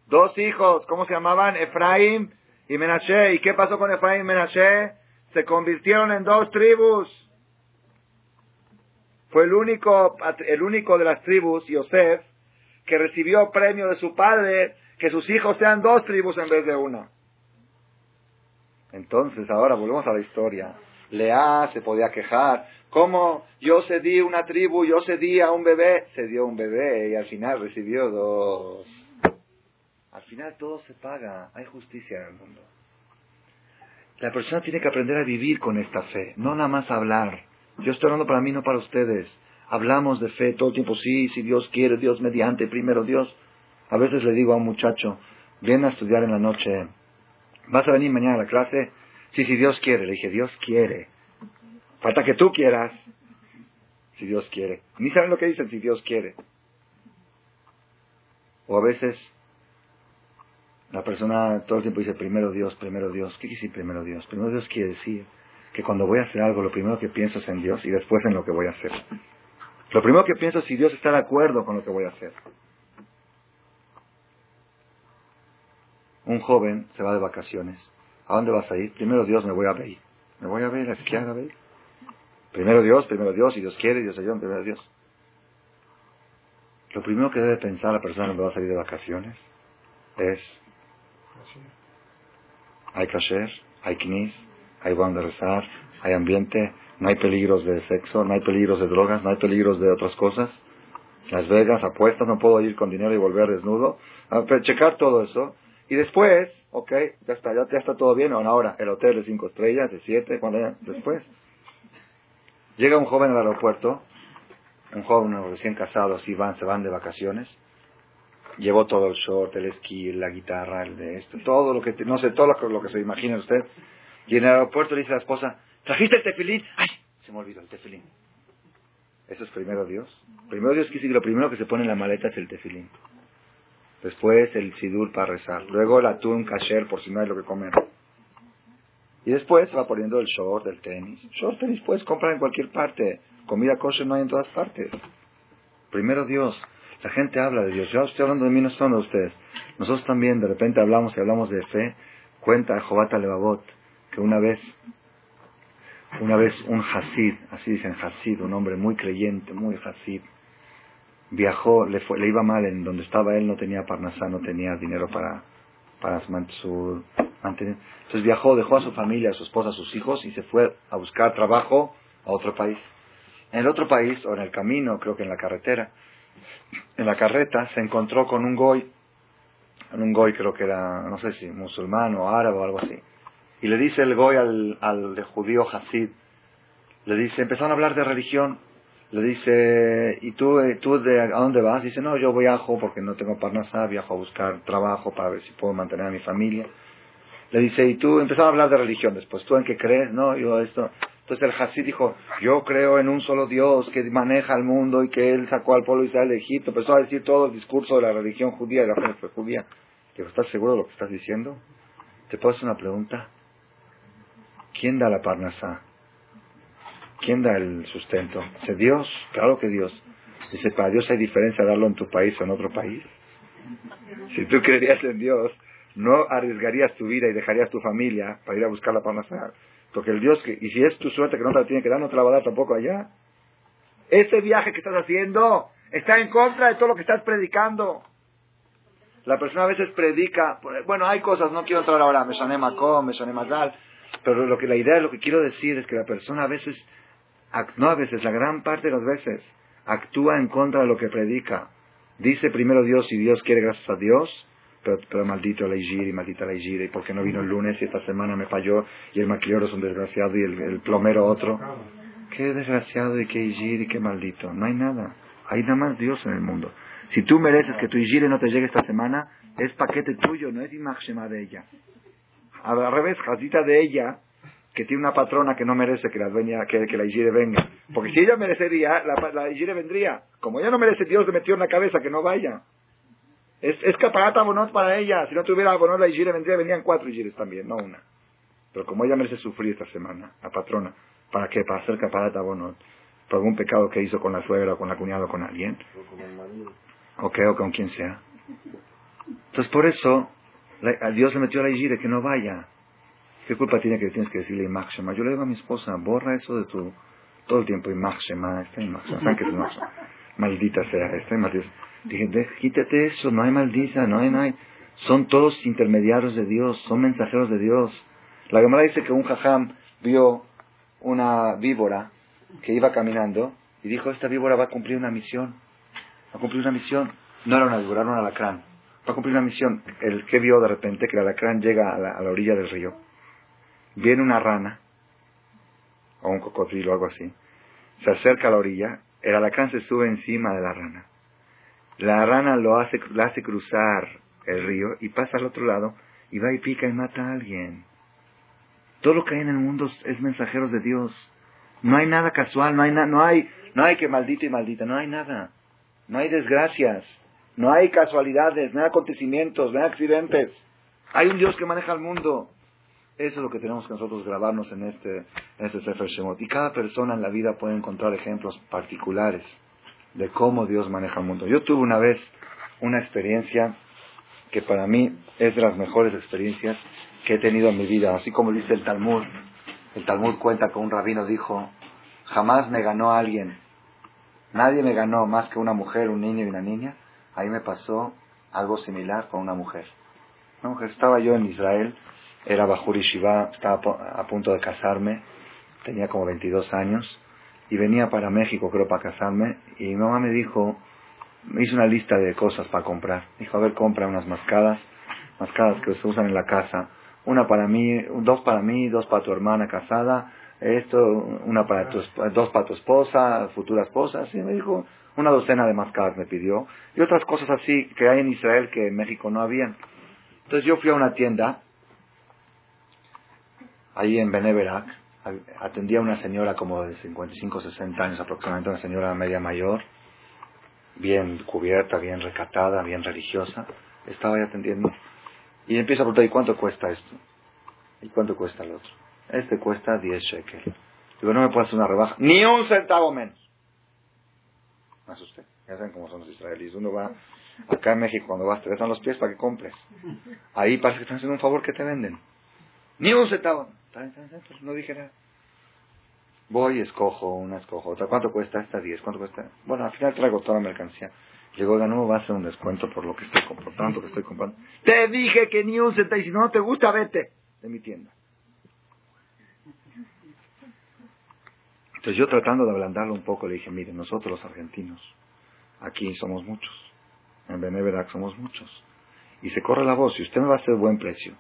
Dos hijos, ¿cómo se llamaban? Efraín y Menashe. ¿Y qué pasó con Efraín y Menashe? Se convirtieron en dos tribus. Fue el único, el único de las tribus, Yosef, que recibió premio de su padre que sus hijos sean dos tribus en vez de una. Entonces, ahora volvemos a la historia. Lea se podía quejar. ¿Cómo yo cedí una tribu, yo cedí a un bebé? Se dio un bebé y al final recibió dos. Al final todo se paga. Hay justicia en el mundo. La persona tiene que aprender a vivir con esta fe, no nada más hablar. Yo estoy hablando para mí, no para ustedes. Hablamos de fe todo el tiempo, sí, si Dios quiere, Dios mediante, primero Dios. A veces le digo a un muchacho, viene a estudiar en la noche, ¿vas a venir mañana a la clase? Sí, si Dios quiere. Le dije, Dios quiere. Falta que tú quieras. Si Dios quiere. Ni saben lo que dicen si Dios quiere. O a veces la persona todo el tiempo dice primero Dios, primero Dios. ¿Qué quiere decir primero Dios? Primero Dios quiere decir que cuando voy a hacer algo, lo primero que pienso es en Dios y después en lo que voy a hacer. Lo primero que pienso es si Dios está de acuerdo con lo que voy a hacer. Un joven se va de vacaciones. ¿A dónde vas a ir? Primero Dios me voy a ver. Me voy a ver, a esquiar a ver. Primero Dios, primero Dios, si Dios quiere, Dios ayuda, primero Dios. Lo primero que debe pensar la persona cuando va a salir de vacaciones es hay kasher, hay knis, hay buen de rezar, hay ambiente, no hay peligros de sexo, no hay peligros de drogas, no hay peligros de otras cosas. Las Vegas, apuestas, no puedo ir con dinero y volver desnudo. A checar todo eso y después, ok, ya está, ya, está todo bien. Ahora, el hotel de cinco estrellas, de siete, cuando después. Llega un joven al aeropuerto, un joven recién casado, así van, se van de vacaciones. Llevó todo el short, el esquí, la guitarra, el de esto, todo lo que, no sé, todo lo que, se imagina usted. Y en el aeropuerto le dice a la esposa, ¿trajiste el tefilín? ¡Ay! Se me olvidó el tefilín. Eso es primero Dios. Primero Dios quiere decir que lo primero que se pone en la maleta es el tefilín. Después el sidur para rezar. Luego el atún kasher por si no hay lo que comer. Y después va poniendo el short, el tenis. Short, tenis puedes comprar en cualquier parte. Comida kosher no hay en todas partes. Primero Dios. La gente habla de Dios. Yo estoy hablando de mí, no son de ustedes. Nosotros también de repente hablamos y hablamos de fe. Cuenta Jobata Levavot que una vez, una vez un Hasid, así dicen Hasid, un hombre muy creyente, muy Hasid, viajó, le, fue, le iba mal en donde estaba él, no tenía parnasá, no tenía dinero para, para su mantener. Entonces viajó, dejó a su familia, a su esposa, a sus hijos y se fue a buscar trabajo a otro país. En el otro país, o en el camino, creo que en la carretera, en la carreta se encontró con un goy, un goy creo que era, no sé si musulmán o árabe o algo así. Y le dice el goy al, al de judío Hasid, le dice, empezaron a hablar de religión le dice, ¿y tú, eh, tú de, a dónde vas? Dice, no, yo viajo porque no tengo parnasá, viajo a buscar trabajo para ver si puedo mantener a mi familia. Le dice, ¿y tú? Empezó a hablar de religión después, ¿tú en qué crees? No, yo esto. Entonces el Hasid dijo, yo creo en un solo Dios que maneja el mundo y que él sacó al pueblo Israel de Egipto. Empezó a decir todo el discurso de la religión judía y la fe judía. Digo, ¿estás seguro de lo que estás diciendo? ¿Te puedo hacer una pregunta? ¿Quién da la parnasá? ¿Quién da el sustento? ¿Dice Dios? Claro que Dios. Dice, para Dios hay diferencia darlo en tu país o en otro país. Si tú creerías en Dios, no arriesgarías tu vida y dejarías tu familia para ir a buscar la parnasá. Porque el Dios, que, y si es tu suerte que no te la tiene que dar, no te la va a dar tampoco allá. Ese viaje que estás haciendo está en contra de todo lo que estás predicando. La persona a veces predica, bueno, hay cosas, no quiero entrar ahora, me soné macó, me soné mal, pero lo que la idea, lo que quiero decir es que la persona a veces no a veces, la gran parte de las veces, actúa en contra de lo que predica. Dice primero Dios y Dios quiere gracias a Dios, pero, pero maldito la y maldita la y porque no vino el lunes y esta semana me falló y el maquillero es un desgraciado y el, plomero otro. Qué desgraciado y qué y qué maldito. No hay nada. Hay nada más Dios en el mundo. Si tú mereces que tu Igire no te llegue esta semana, es paquete tuyo, no es imagen de ella. Al revés, jazita de ella que tiene una patrona que no merece que la, dueña, que, la Igire venga. Porque si ella merecería, la, la vendría. Como ella no merece, Dios le metió en la cabeza que no vaya. Es, es caparata bonot para ella. Si no tuviera bonot, la Igire vendría, vendrían cuatro Igires también, no una. Pero como ella merece sufrir esta semana, la patrona, ¿para qué? Para hacer caparata bonot. Por algún pecado que hizo con la suegra, o con la cuñada, o con alguien. O con el marido. O o con quien sea. Entonces por eso a Dios le metió la igi de que no vaya. ¿Qué culpa tiene que tienes que decirle Imach Yo le digo a mi esposa, borra eso de tu... Todo el tiempo Imach Shema, este ¿Saben qué es Maldita sea, este maldita. Dije, quítate eso, no hay maldita, no hay, no hay. Son todos intermediarios de Dios, son mensajeros de Dios. La Gemara dice que un jajam vio una víbora que iba caminando y dijo, esta víbora va a cumplir una misión. Va a cumplir una misión. No era una víbora, era un alacrán. Va a cumplir una misión. El que vio de repente que el alacrán llega a la, orilla del río. Viene una rana, o un cocodrilo algo así. Se acerca a la orilla. El alacrán se sube encima de la rana. La rana lo hace, la hace cruzar el río y pasa al otro lado y va y pica y mata a alguien. Todo lo que hay en el mundo es mensajeros de Dios. No hay nada casual, no hay, no hay, no hay que maldito y maldita, no hay nada. No hay desgracias, no hay casualidades, no hay acontecimientos, no hay accidentes. Hay un Dios que maneja el mundo. Eso es lo que tenemos que nosotros grabarnos en este, en este Sefer Shemot. Y cada persona en la vida puede encontrar ejemplos particulares de cómo Dios maneja el mundo. Yo tuve una vez una experiencia que para mí es de las mejores experiencias que he tenido en mi vida. Así como dice el Talmud, el Talmud cuenta que un rabino dijo, jamás me ganó alguien, nadie me ganó más que una mujer, un niño y una niña. Ahí me pasó algo similar con una mujer. Una mujer, estaba yo en Israel, era Bajuri Shiva, estaba a punto de casarme, tenía como 22 años, y venía para México, creo, para casarme, y mi mamá me dijo, me hizo una lista de cosas para comprar. Dijo, a ver, compra unas mascadas, mascadas que se usan en la casa, una para mí, dos para mí, dos para tu hermana casada, esto, una para tu, dos para tu esposa, futura esposa, así me dijo, una docena de mascadas me pidió, y otras cosas así que hay en Israel que en México no habían. Entonces yo fui a una tienda, ahí en Beneverac, atendía a una señora como de 55, 60 años aproximadamente, una señora media mayor, bien cubierta, bien recatada, bien religiosa, estaba ahí atendiendo. Y empiezo a preguntar, ¿y cuánto cuesta esto? ¿Y cuánto cuesta el otro? Este cuesta 10 shekels. Digo, no me puedo hacer una rebaja, ni un centavo menos. Me asusté. Ya saben cómo son los israelíes. Uno va, acá en México, cuando vas, te besan los pies para que compres. Ahí parece que están haciendo un favor que te venden. Ni un centavo. Pues no dije nada. Voy, escojo, una escojo, otra. ¿Cuánto cuesta esta? 10. ¿Cuánto cuesta? Bueno, al final traigo toda la mercancía. Llegó, no va a hacer un descuento por lo que estoy comprando, que estoy comprando. Te dije que ni un centavo, y si no te gusta, vete de mi tienda. Entonces yo tratando de ablandarlo un poco, le dije, mire, nosotros los argentinos, aquí somos muchos, en Beneverac somos muchos. Y se corre la voz, si usted me va a hacer buen precio,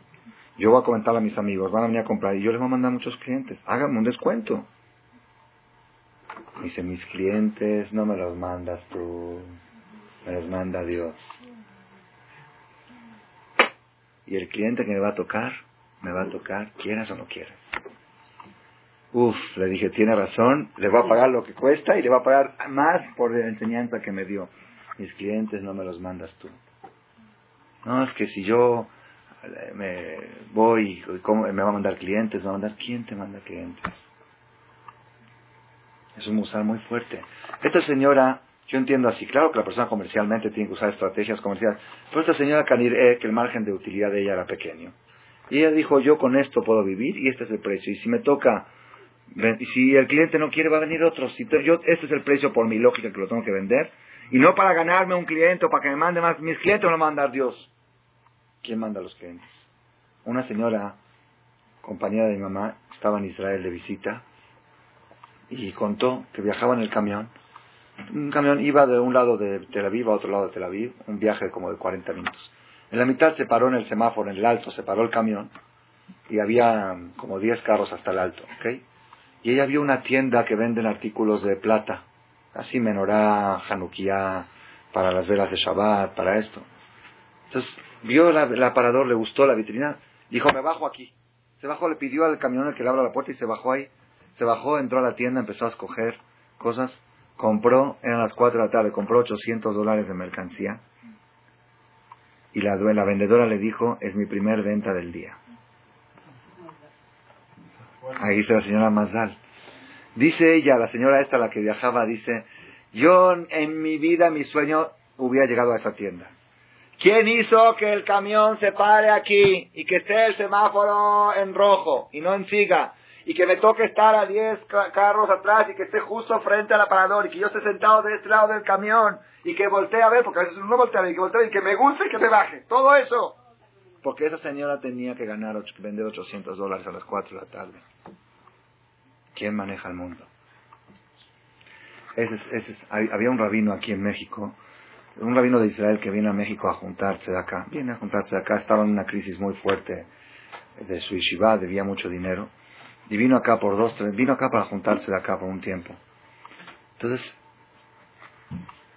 yo voy a comentar a mis amigos, van a venir a comprar y yo les voy a mandar a muchos clientes, háganme un descuento. Dice, mis clientes no me los mandas tú, me los manda Dios. Y el cliente que me va a tocar, me va a tocar, quieras o no quieras. Uf, le dije, tiene razón, le voy a pagar lo que cuesta y le voy a pagar más por la enseñanza que me dio. Mis clientes no me los mandas tú. No, es que si yo me voy, ¿cómo me va a mandar clientes? ¿Me va a mandar quién te manda clientes? Es un musar muy fuerte. Esta señora, yo entiendo así, claro que la persona comercialmente tiene que usar estrategias comerciales, pero esta señora Canir, que el margen de utilidad de ella era pequeño. Y ella dijo, yo con esto puedo vivir y este es el precio. Y si me toca si el cliente no quiere, va a venir otro. Si yo, este es el precio por mi lógica que lo tengo que vender. Y no para ganarme un cliente o para que me mande más. Mis clientes lo manda Dios. ¿Quién manda a los clientes? Una señora, compañera de mi mamá, estaba en Israel de visita y contó que viajaba en el camión. Un camión iba de un lado de Tel Aviv a otro lado de Tel Aviv, un viaje como de 40 minutos. En la mitad se paró en el semáforo, en el alto, se paró el camión y había como 10 carros hasta el alto, ¿ok? Y ella vio una tienda que venden artículos de plata, así menorá, januquía, para las velas de Shabbat, para esto. Entonces vio el aparador, le gustó la vitrina, dijo, me bajo aquí. Se bajó, le pidió al camionero que le abra la puerta y se bajó ahí. Se bajó, entró a la tienda, empezó a escoger cosas, compró, eran las 4 de la tarde, compró 800 dólares de mercancía. Y la, vendedora le dijo, es mi primer venta del día. Ahí dice la señora Mazal. Dice ella, la señora esta, la que viajaba, dice, yo en mi vida, mi sueño, hubiera llegado a esa tienda. ¿Quién hizo que el camión se pare aquí y que esté el semáforo en rojo y no en siga? Y que me toque estar a 10 carros atrás y que esté justo frente al aparador y que yo esté sentado de este lado del camión y que voltee a ver, porque a veces uno voltea y que voltee y que me guste y que me baje. Todo eso. Porque esa señora tenía que ganar, vender 800 dólares a las 4 de la tarde. ¿Quién maneja el mundo? Ese ese había un rabino aquí en México un rabino de Israel que viene a México a juntarse de acá, viene a juntarse de acá, estaba en una crisis muy fuerte de su yeshiva, debía mucho dinero, y vino acá por dos, tres, vino acá para juntarse de acá por un tiempo. Entonces,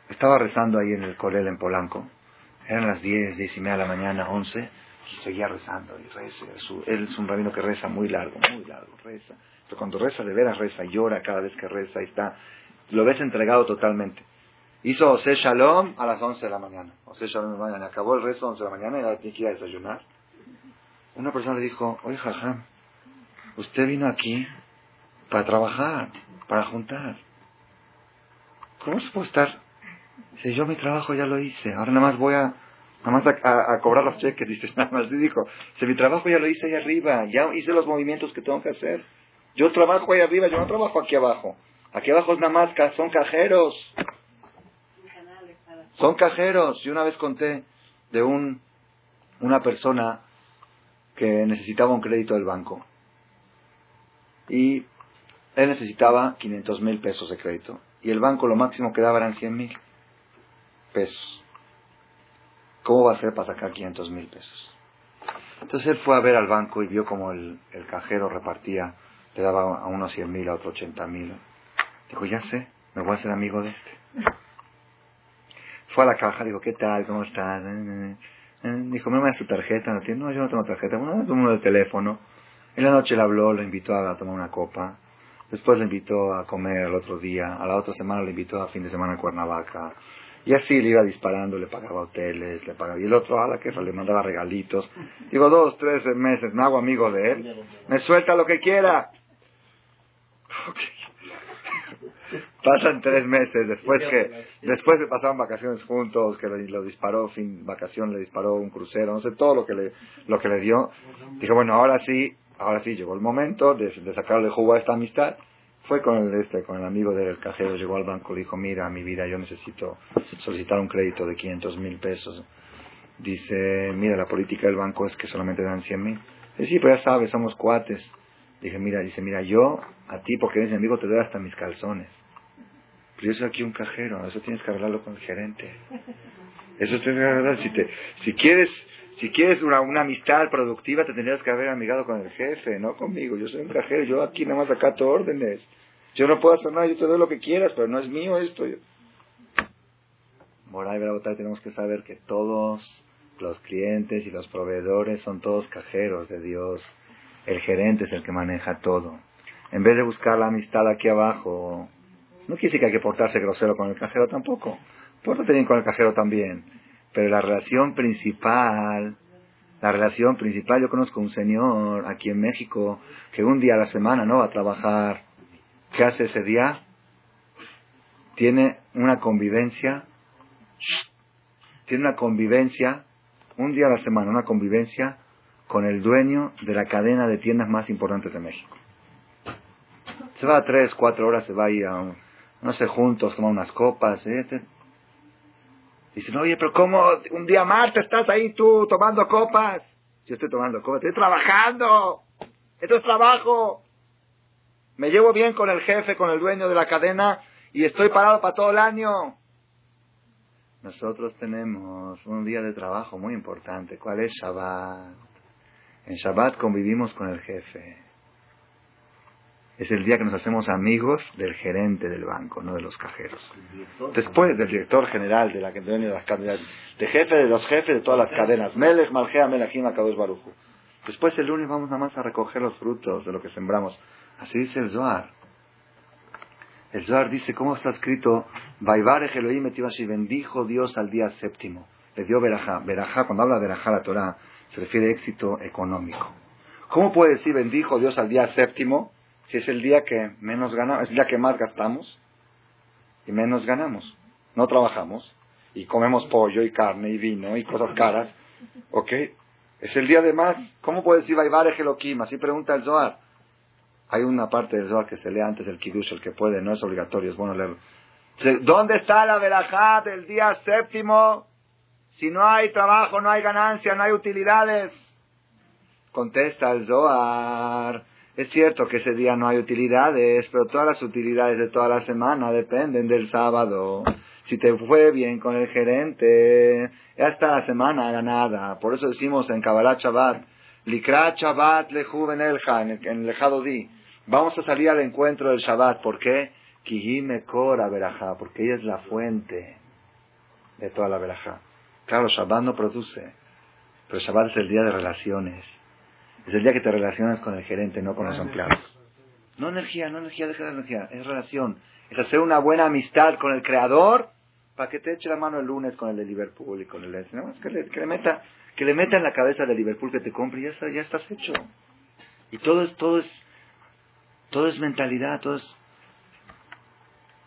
estaba rezando ahí en el colel en Polanco, eran las diez, diez y media de la mañana, once, y seguía rezando, y reza, él es un rabino que reza muy largo, muy largo, reza, pero cuando reza de veras reza, llora cada vez que reza, y está, lo ves entregado totalmente. Hizo Ose Shalom a las 11 de la mañana. Ose Shalom de la mañana. Acabó el resto a las 11 de la mañana y ahora tiene que ir a desayunar. Una persona le dijo, oye, jajam, usted vino aquí para trabajar, para juntar. ¿Cómo se puede estar? Dice, yo mi trabajo ya lo hice, ahora nada más voy a, nada más a, cobrar los cheques, dice, nada más. dijo, dice, mi trabajo ya lo hice ahí arriba, ya hice los movimientos que tengo que hacer. Yo trabajo ahí arriba, yo no trabajo aquí abajo. Aquí abajo es nada más, son cajeros. Son cajeros. Y una vez conté de un, una persona que necesitaba un crédito del banco. Y él necesitaba 500 mil pesos de crédito. Y el banco lo máximo que daba eran 100 mil pesos. ¿Cómo va a ser para sacar 500 mil pesos? Entonces él fue a ver al banco y vio como el, el cajero repartía, le daba a unos 100 mil, a otros 80 mil. Dijo, ya sé, me voy a hacer amigo de este. Fue a la caja, dijo, ¿qué tal? ¿Cómo estás? Eh, eh, eh, dijo, ¿me da su tarjeta? No, no, yo no tengo tarjeta. Bueno, uno de teléfono. En la noche le habló, le invitó a tomar una copa. Después le invitó a comer el otro día. A la otra semana le invitó a fin de semana a Cuernavaca. Y así le iba disparando, le pagaba hoteles, le pagaba. Y el otro a la que le mandaba regalitos. Digo, dos, tres meses, me hago amigo de él. Me suelta lo que quiera. Pasan tres meses después que después de pasaron vacaciones juntos, que lo, disparó, fin, vacación, le disparó un crucero, no sé, todo lo que le, lo que le dio. Dijo, bueno, ahora sí, ahora sí llegó el momento de, sacarle jugo a esta amistad. Fue con el, este, con el amigo del cajero, llegó al banco, le dijo, mira, mi vida, yo necesito solicitar un crédito de 500 mil pesos. Dice, mira, la política del banco es que solamente dan 100 mil. Dice, sí, pero ya sabes, somos cuates. Dije, mira, dice, mira, yo a ti, porque eres mi amigo, te doy hasta mis calzones. Pero yo soy aquí un cajero, eso tienes que arreglarlo con el gerente. Eso tienes que arreglar. Si, te, si quieres, si quieres una, una, amistad productiva, te tendrías que haber amigado con el jefe, no conmigo. Yo soy un cajero, yo aquí nada más acato órdenes. Yo no puedo hacer nada, yo te doy lo que quieras, pero no es mío esto. Moray Bravotai tenemos que saber que todos los clientes y los proveedores son todos cajeros de Dios. El gerente es el que maneja todo. En vez de buscar la amistad aquí abajo, no quiere decir que hay que portarse grosero con el cajero tampoco. Pórtate bien con el cajero también. Pero la relación principal, la relación principal, yo conozco un señor aquí en México que un día a la semana no va a trabajar. ¿Qué hace ese día? Tiene una convivencia, tiene una convivencia, un día a la semana, una convivencia con el dueño de la cadena de tiendas más importantes de México. Se va a tres, cuatro horas, se va a ir a no sé, juntos, toma unas copas. ¿eh? Dicen, oye, pero ¿cómo un día martes estás ahí tú tomando copas? Yo estoy tomando copas, estoy trabajando. Esto es trabajo. Me llevo bien con el jefe, con el dueño de la cadena y estoy parado para todo el año. Nosotros tenemos un día de trabajo muy importante. ¿Cuál es Shabbat? En Shabbat convivimos con el jefe es el día que nos hacemos amigos del gerente del banco, no de los cajeros. Después del director general de la que de las cadenas, de jefe de los jefes de todas las cadenas, Melech, Malgea, Melachim, Akadosh Baruchu. Después el lunes vamos nada más a recoger los frutos de lo que sembramos. Así dice el Zohar. El Zohar dice, ¿cómo está escrito? Vaivarech Elohim y bendijo Dios al día séptimo. Le dio verajá. Verajá, cuando habla de verajá la Torah, se refiere a éxito económico. ¿Cómo puede decir bendijo Dios al día séptimo? Si es el día que menos ganamos, es el día que más gastamos y menos ganamos. No trabajamos y comemos pollo y carne y vino y cosas caras, ¿ok? Es el día de más. ¿Cómo puedes decir Vaivar Eloquim? Así pregunta el Zohar. Hay una parte del Zohar que se lee antes del Kiddush, el que puede, no es obligatorio, es bueno leerlo. ¿Dónde está la verajá del día séptimo? Si no hay trabajo, no hay ganancia, no hay utilidades. Contesta el Zohar. Es cierto que ese día no hay utilidades, pero todas las utilidades de toda la semana dependen del sábado. Si te fue bien con el gerente, ya está la semana ganada. Por eso decimos en Kabbalah Shabbat, Likra Shabbat Lejuven Elja, en el lejado di. Vamos a salir al encuentro del Shabbat. ¿Por qué? Kihime Kora Berajá, porque ella es la fuente de toda la Berajá. Claro, Shabbat no produce, pero Shabbat es el día de relaciones. Es el día que te relacionas con el gerente, no con los empleados. No energía, no energía, deja de energía, es relación. Es hacer una buena amistad con el creador para que te eche la mano el lunes con el de Liverpool y con el de... No, que le, que le meta que le meta en la cabeza de Liverpool que te compre y ya, ya estás hecho. Y todo es, todo es, todo es mentalidad, todo es...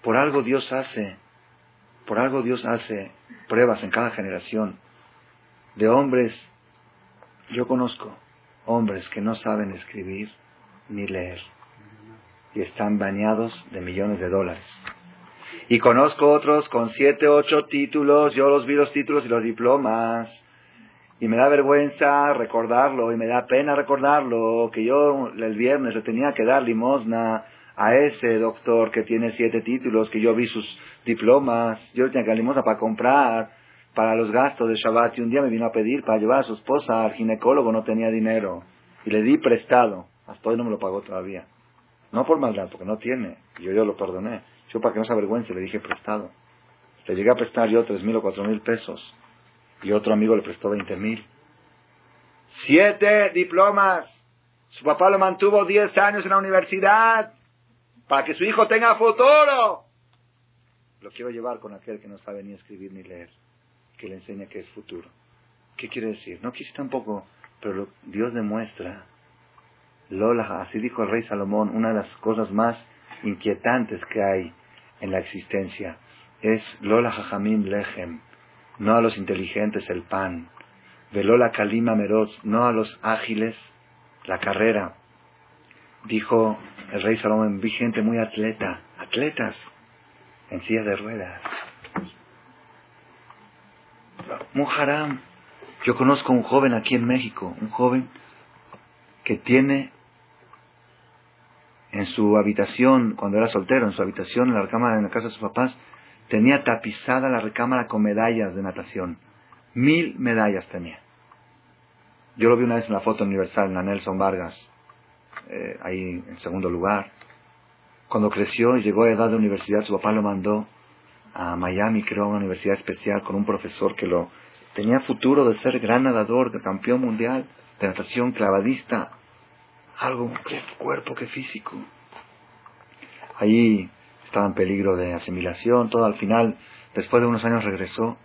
Por algo Dios hace, por algo Dios hace pruebas en cada generación de hombres. Yo conozco hombres que no saben escribir ni leer y están bañados de millones de dólares. Y conozco otros con siete, ocho títulos, yo los vi los títulos y los diplomas, y me da vergüenza recordarlo, y me da pena recordarlo, que yo el viernes le tenía que dar limosna a ese doctor que tiene siete títulos, que yo vi sus diplomas, yo tenía que dar limosna para comprar, para los gastos de Shabbat, y un día me vino a pedir para llevar a su esposa al ginecólogo, no tenía dinero, y le di prestado, hasta hoy no me lo pagó todavía. No por maldad, porque no tiene, y yo, yo lo perdoné. Yo para que no se avergüence le dije prestado. Le llegué a prestar yo tres mil o cuatro mil pesos, y otro amigo le prestó veinte mil. Siete diplomas. Su papá lo mantuvo diez años en la universidad para que su hijo tenga futuro. Lo quiero llevar con aquel que no sabe ni escribir ni leer que le enseña que es futuro. ¿Qué quiere decir? No quise tampoco, pero Dios demuestra. Lola, así dijo el rey Salomón, una de las cosas más inquietantes que hay en la existencia es Lola Jajamim Lechem, no a los inteligentes el pan, Velola Kalima Meroz, no a los ágiles la carrera. Dijo el rey Salomón, vi gente muy atleta, atletas, en sillas de ruedas. Muharam. Yo conozco a un joven aquí en México, un joven que tiene en su habitación, cuando era soltero, en su habitación, en la recámara, en la casa de sus papás, tenía tapizada la recámara con medallas de natación. Mil medallas tenía. Yo lo vi una vez en la foto universal, en la Nelson Vargas, eh, ahí en segundo lugar. Cuando creció y llegó a edad de universidad, su papá lo mandó a Miami, creo, a una universidad especial con un profesor que lo tenía futuro de ser gran nadador, de campeón mundial, de natación clavadista, algo, qué cuerpo, qué físico. Allí estaba en peligro de asimilación, todo al final, después de unos años regresó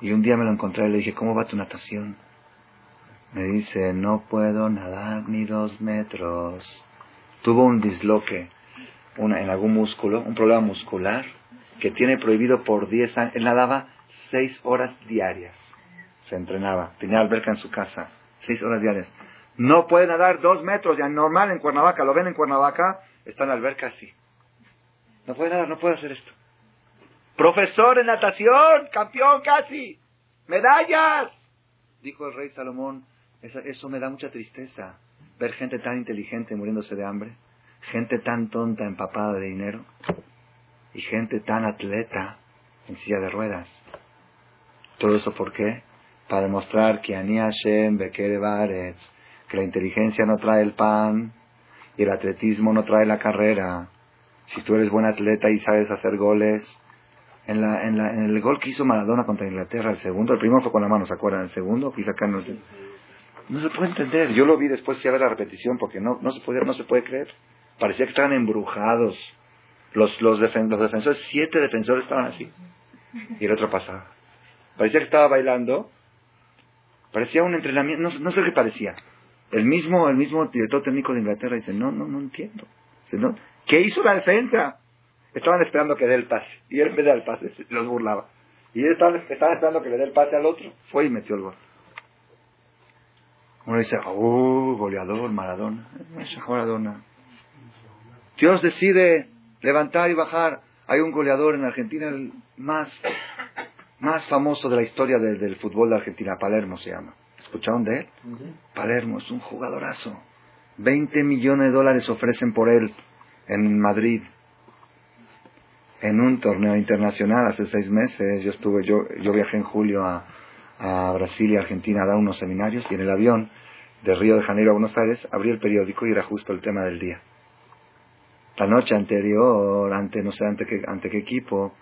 y un día me lo encontré y le dije, ¿cómo va tu natación? Me dice, no puedo nadar ni dos metros. Tuvo un disloque una, en algún músculo, un problema muscular, que tiene prohibido por 10 años. Él nadaba 6 horas diarias. Se entrenaba. Tenía alberca en su casa. 6 horas diarias. No puede nadar 2 metros. Ya normal en Cuernavaca. Lo ven en Cuernavaca. Está en la alberca así. No puede nadar, no puede hacer esto. Profesor de natación, campeón casi. Medallas. Dijo el rey Salomón, eso me da mucha tristeza. Ver gente tan inteligente muriéndose de hambre. Gente tan tonta empapada de dinero y gente tan atleta en silla de ruedas. ¿Todo eso por qué? Para demostrar que Ani Hashem Baretz, que la inteligencia no trae el pan y el atletismo no trae la carrera. Si tú eres buen atleta y sabes hacer goles, en, la, en, la, en el gol que hizo Maradona contra Inglaterra, el segundo, el primero fue con la mano, ¿se acuerdan? El segundo, fui sacando. No se puede entender. Yo lo vi después, si a ver la repetición, porque no, no, se puede, no se puede creer. Parecía que estaban embrujados. Los, los, los defensores, siete defensores estaban así. Y el otro pasaba. Parecía que estaba bailando. Parecía un entrenamiento, no, no sé qué parecía. El mismo, el mismo director técnico de Inglaterra dice, no, no, no entiendo. Dice. ¿Qué hizo la defensa? Estaban esperando que dé el pase. Y él en vez de dar el pase, los burlaba. Y ellos estaban, esperando que le dé el pase al otro. Fue y metió el gol. Uno dice, oh, goleador, Maradona. Maradona. Dios decide levantar y bajar. Hay un goleador en Argentina, el más, más famoso de la historia del fútbol de Argentina, Palermo se llama. ¿Escucharon de él? Palermo es un jugadorazo. 20 millones de dólares ofrecen por él en Madrid. En un torneo internacional hace seis meses, yo estuve, yo, yo viajé en julio a, a Brasil y Argentina a dar unos seminarios y en el avión de Río de Janeiro a Buenos Aires abrí el periódico y era justo el tema del día. La noche anterior, ante no sé ante qué, ante qué equipo,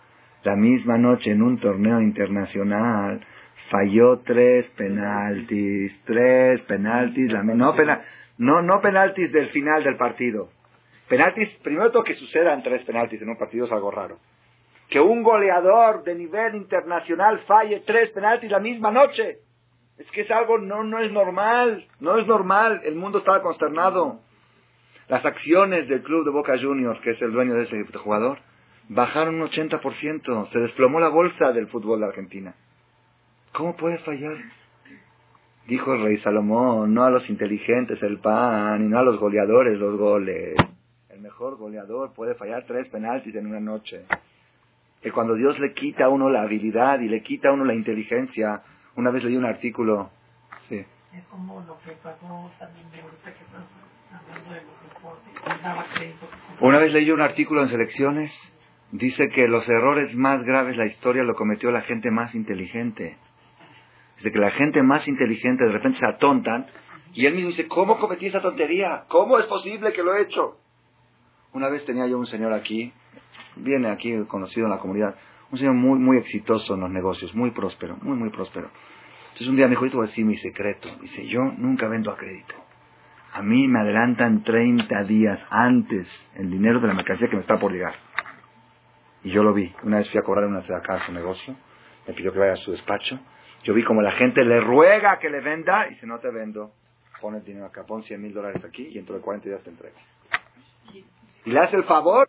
la misma noche en un torneo internacional, falló tres penaltis, tres penaltis, la, no, pena, no, no penaltis del final del partido. Penaltis, primero todo que sucedan tres penaltis en un partido es algo raro. Que un goleador de nivel internacional falle tres penaltis la misma noche. Es que es algo, no, no es normal, no es normal. El mundo estaba consternado. Las acciones del club de Boca Juniors, que es el dueño de ese jugador, bajaron un 80%. Se desplomó la bolsa del fútbol de Argentina. ¿Cómo puede fallar? Dijo el rey Salomón, no a los inteligentes el pan y no a los goleadores los goles. El mejor goleador puede fallar tres penaltis en una noche. Que cuando Dios le quita a uno la habilidad y le quita a uno la inteligencia, una vez leí un artículo,
sí. Es como lo que pasó también de ahorita que deportes,
Una vez leí un artículo en Selecciones, dice que los errores más graves de la historia lo cometió la gente más inteligente. Dice que la gente más inteligente de repente se atontan y él mismo dice, ¿cómo cometí esa tontería? ¿Cómo es posible que lo he hecho? Una vez tenía yo un señor aquí, viene aquí conocido en la comunidad, un señor muy, muy exitoso en los negocios, muy próspero, muy, muy próspero. Entonces un día me dijo, voy a decir mi secreto. Dice, yo nunca vendo a crédito. A mí me adelantan 30 días antes el dinero de la mercancía que me está por llegar. Y yo lo vi. Una vez fui a cobrar una de acá a su negocio, me pidió que vaya a su despacho yo vi como la gente le ruega que le venda y dice, no te vendo, pon el dinero acá, pon 100 mil dólares aquí y dentro de 40 días te entrego. Y le hace el favor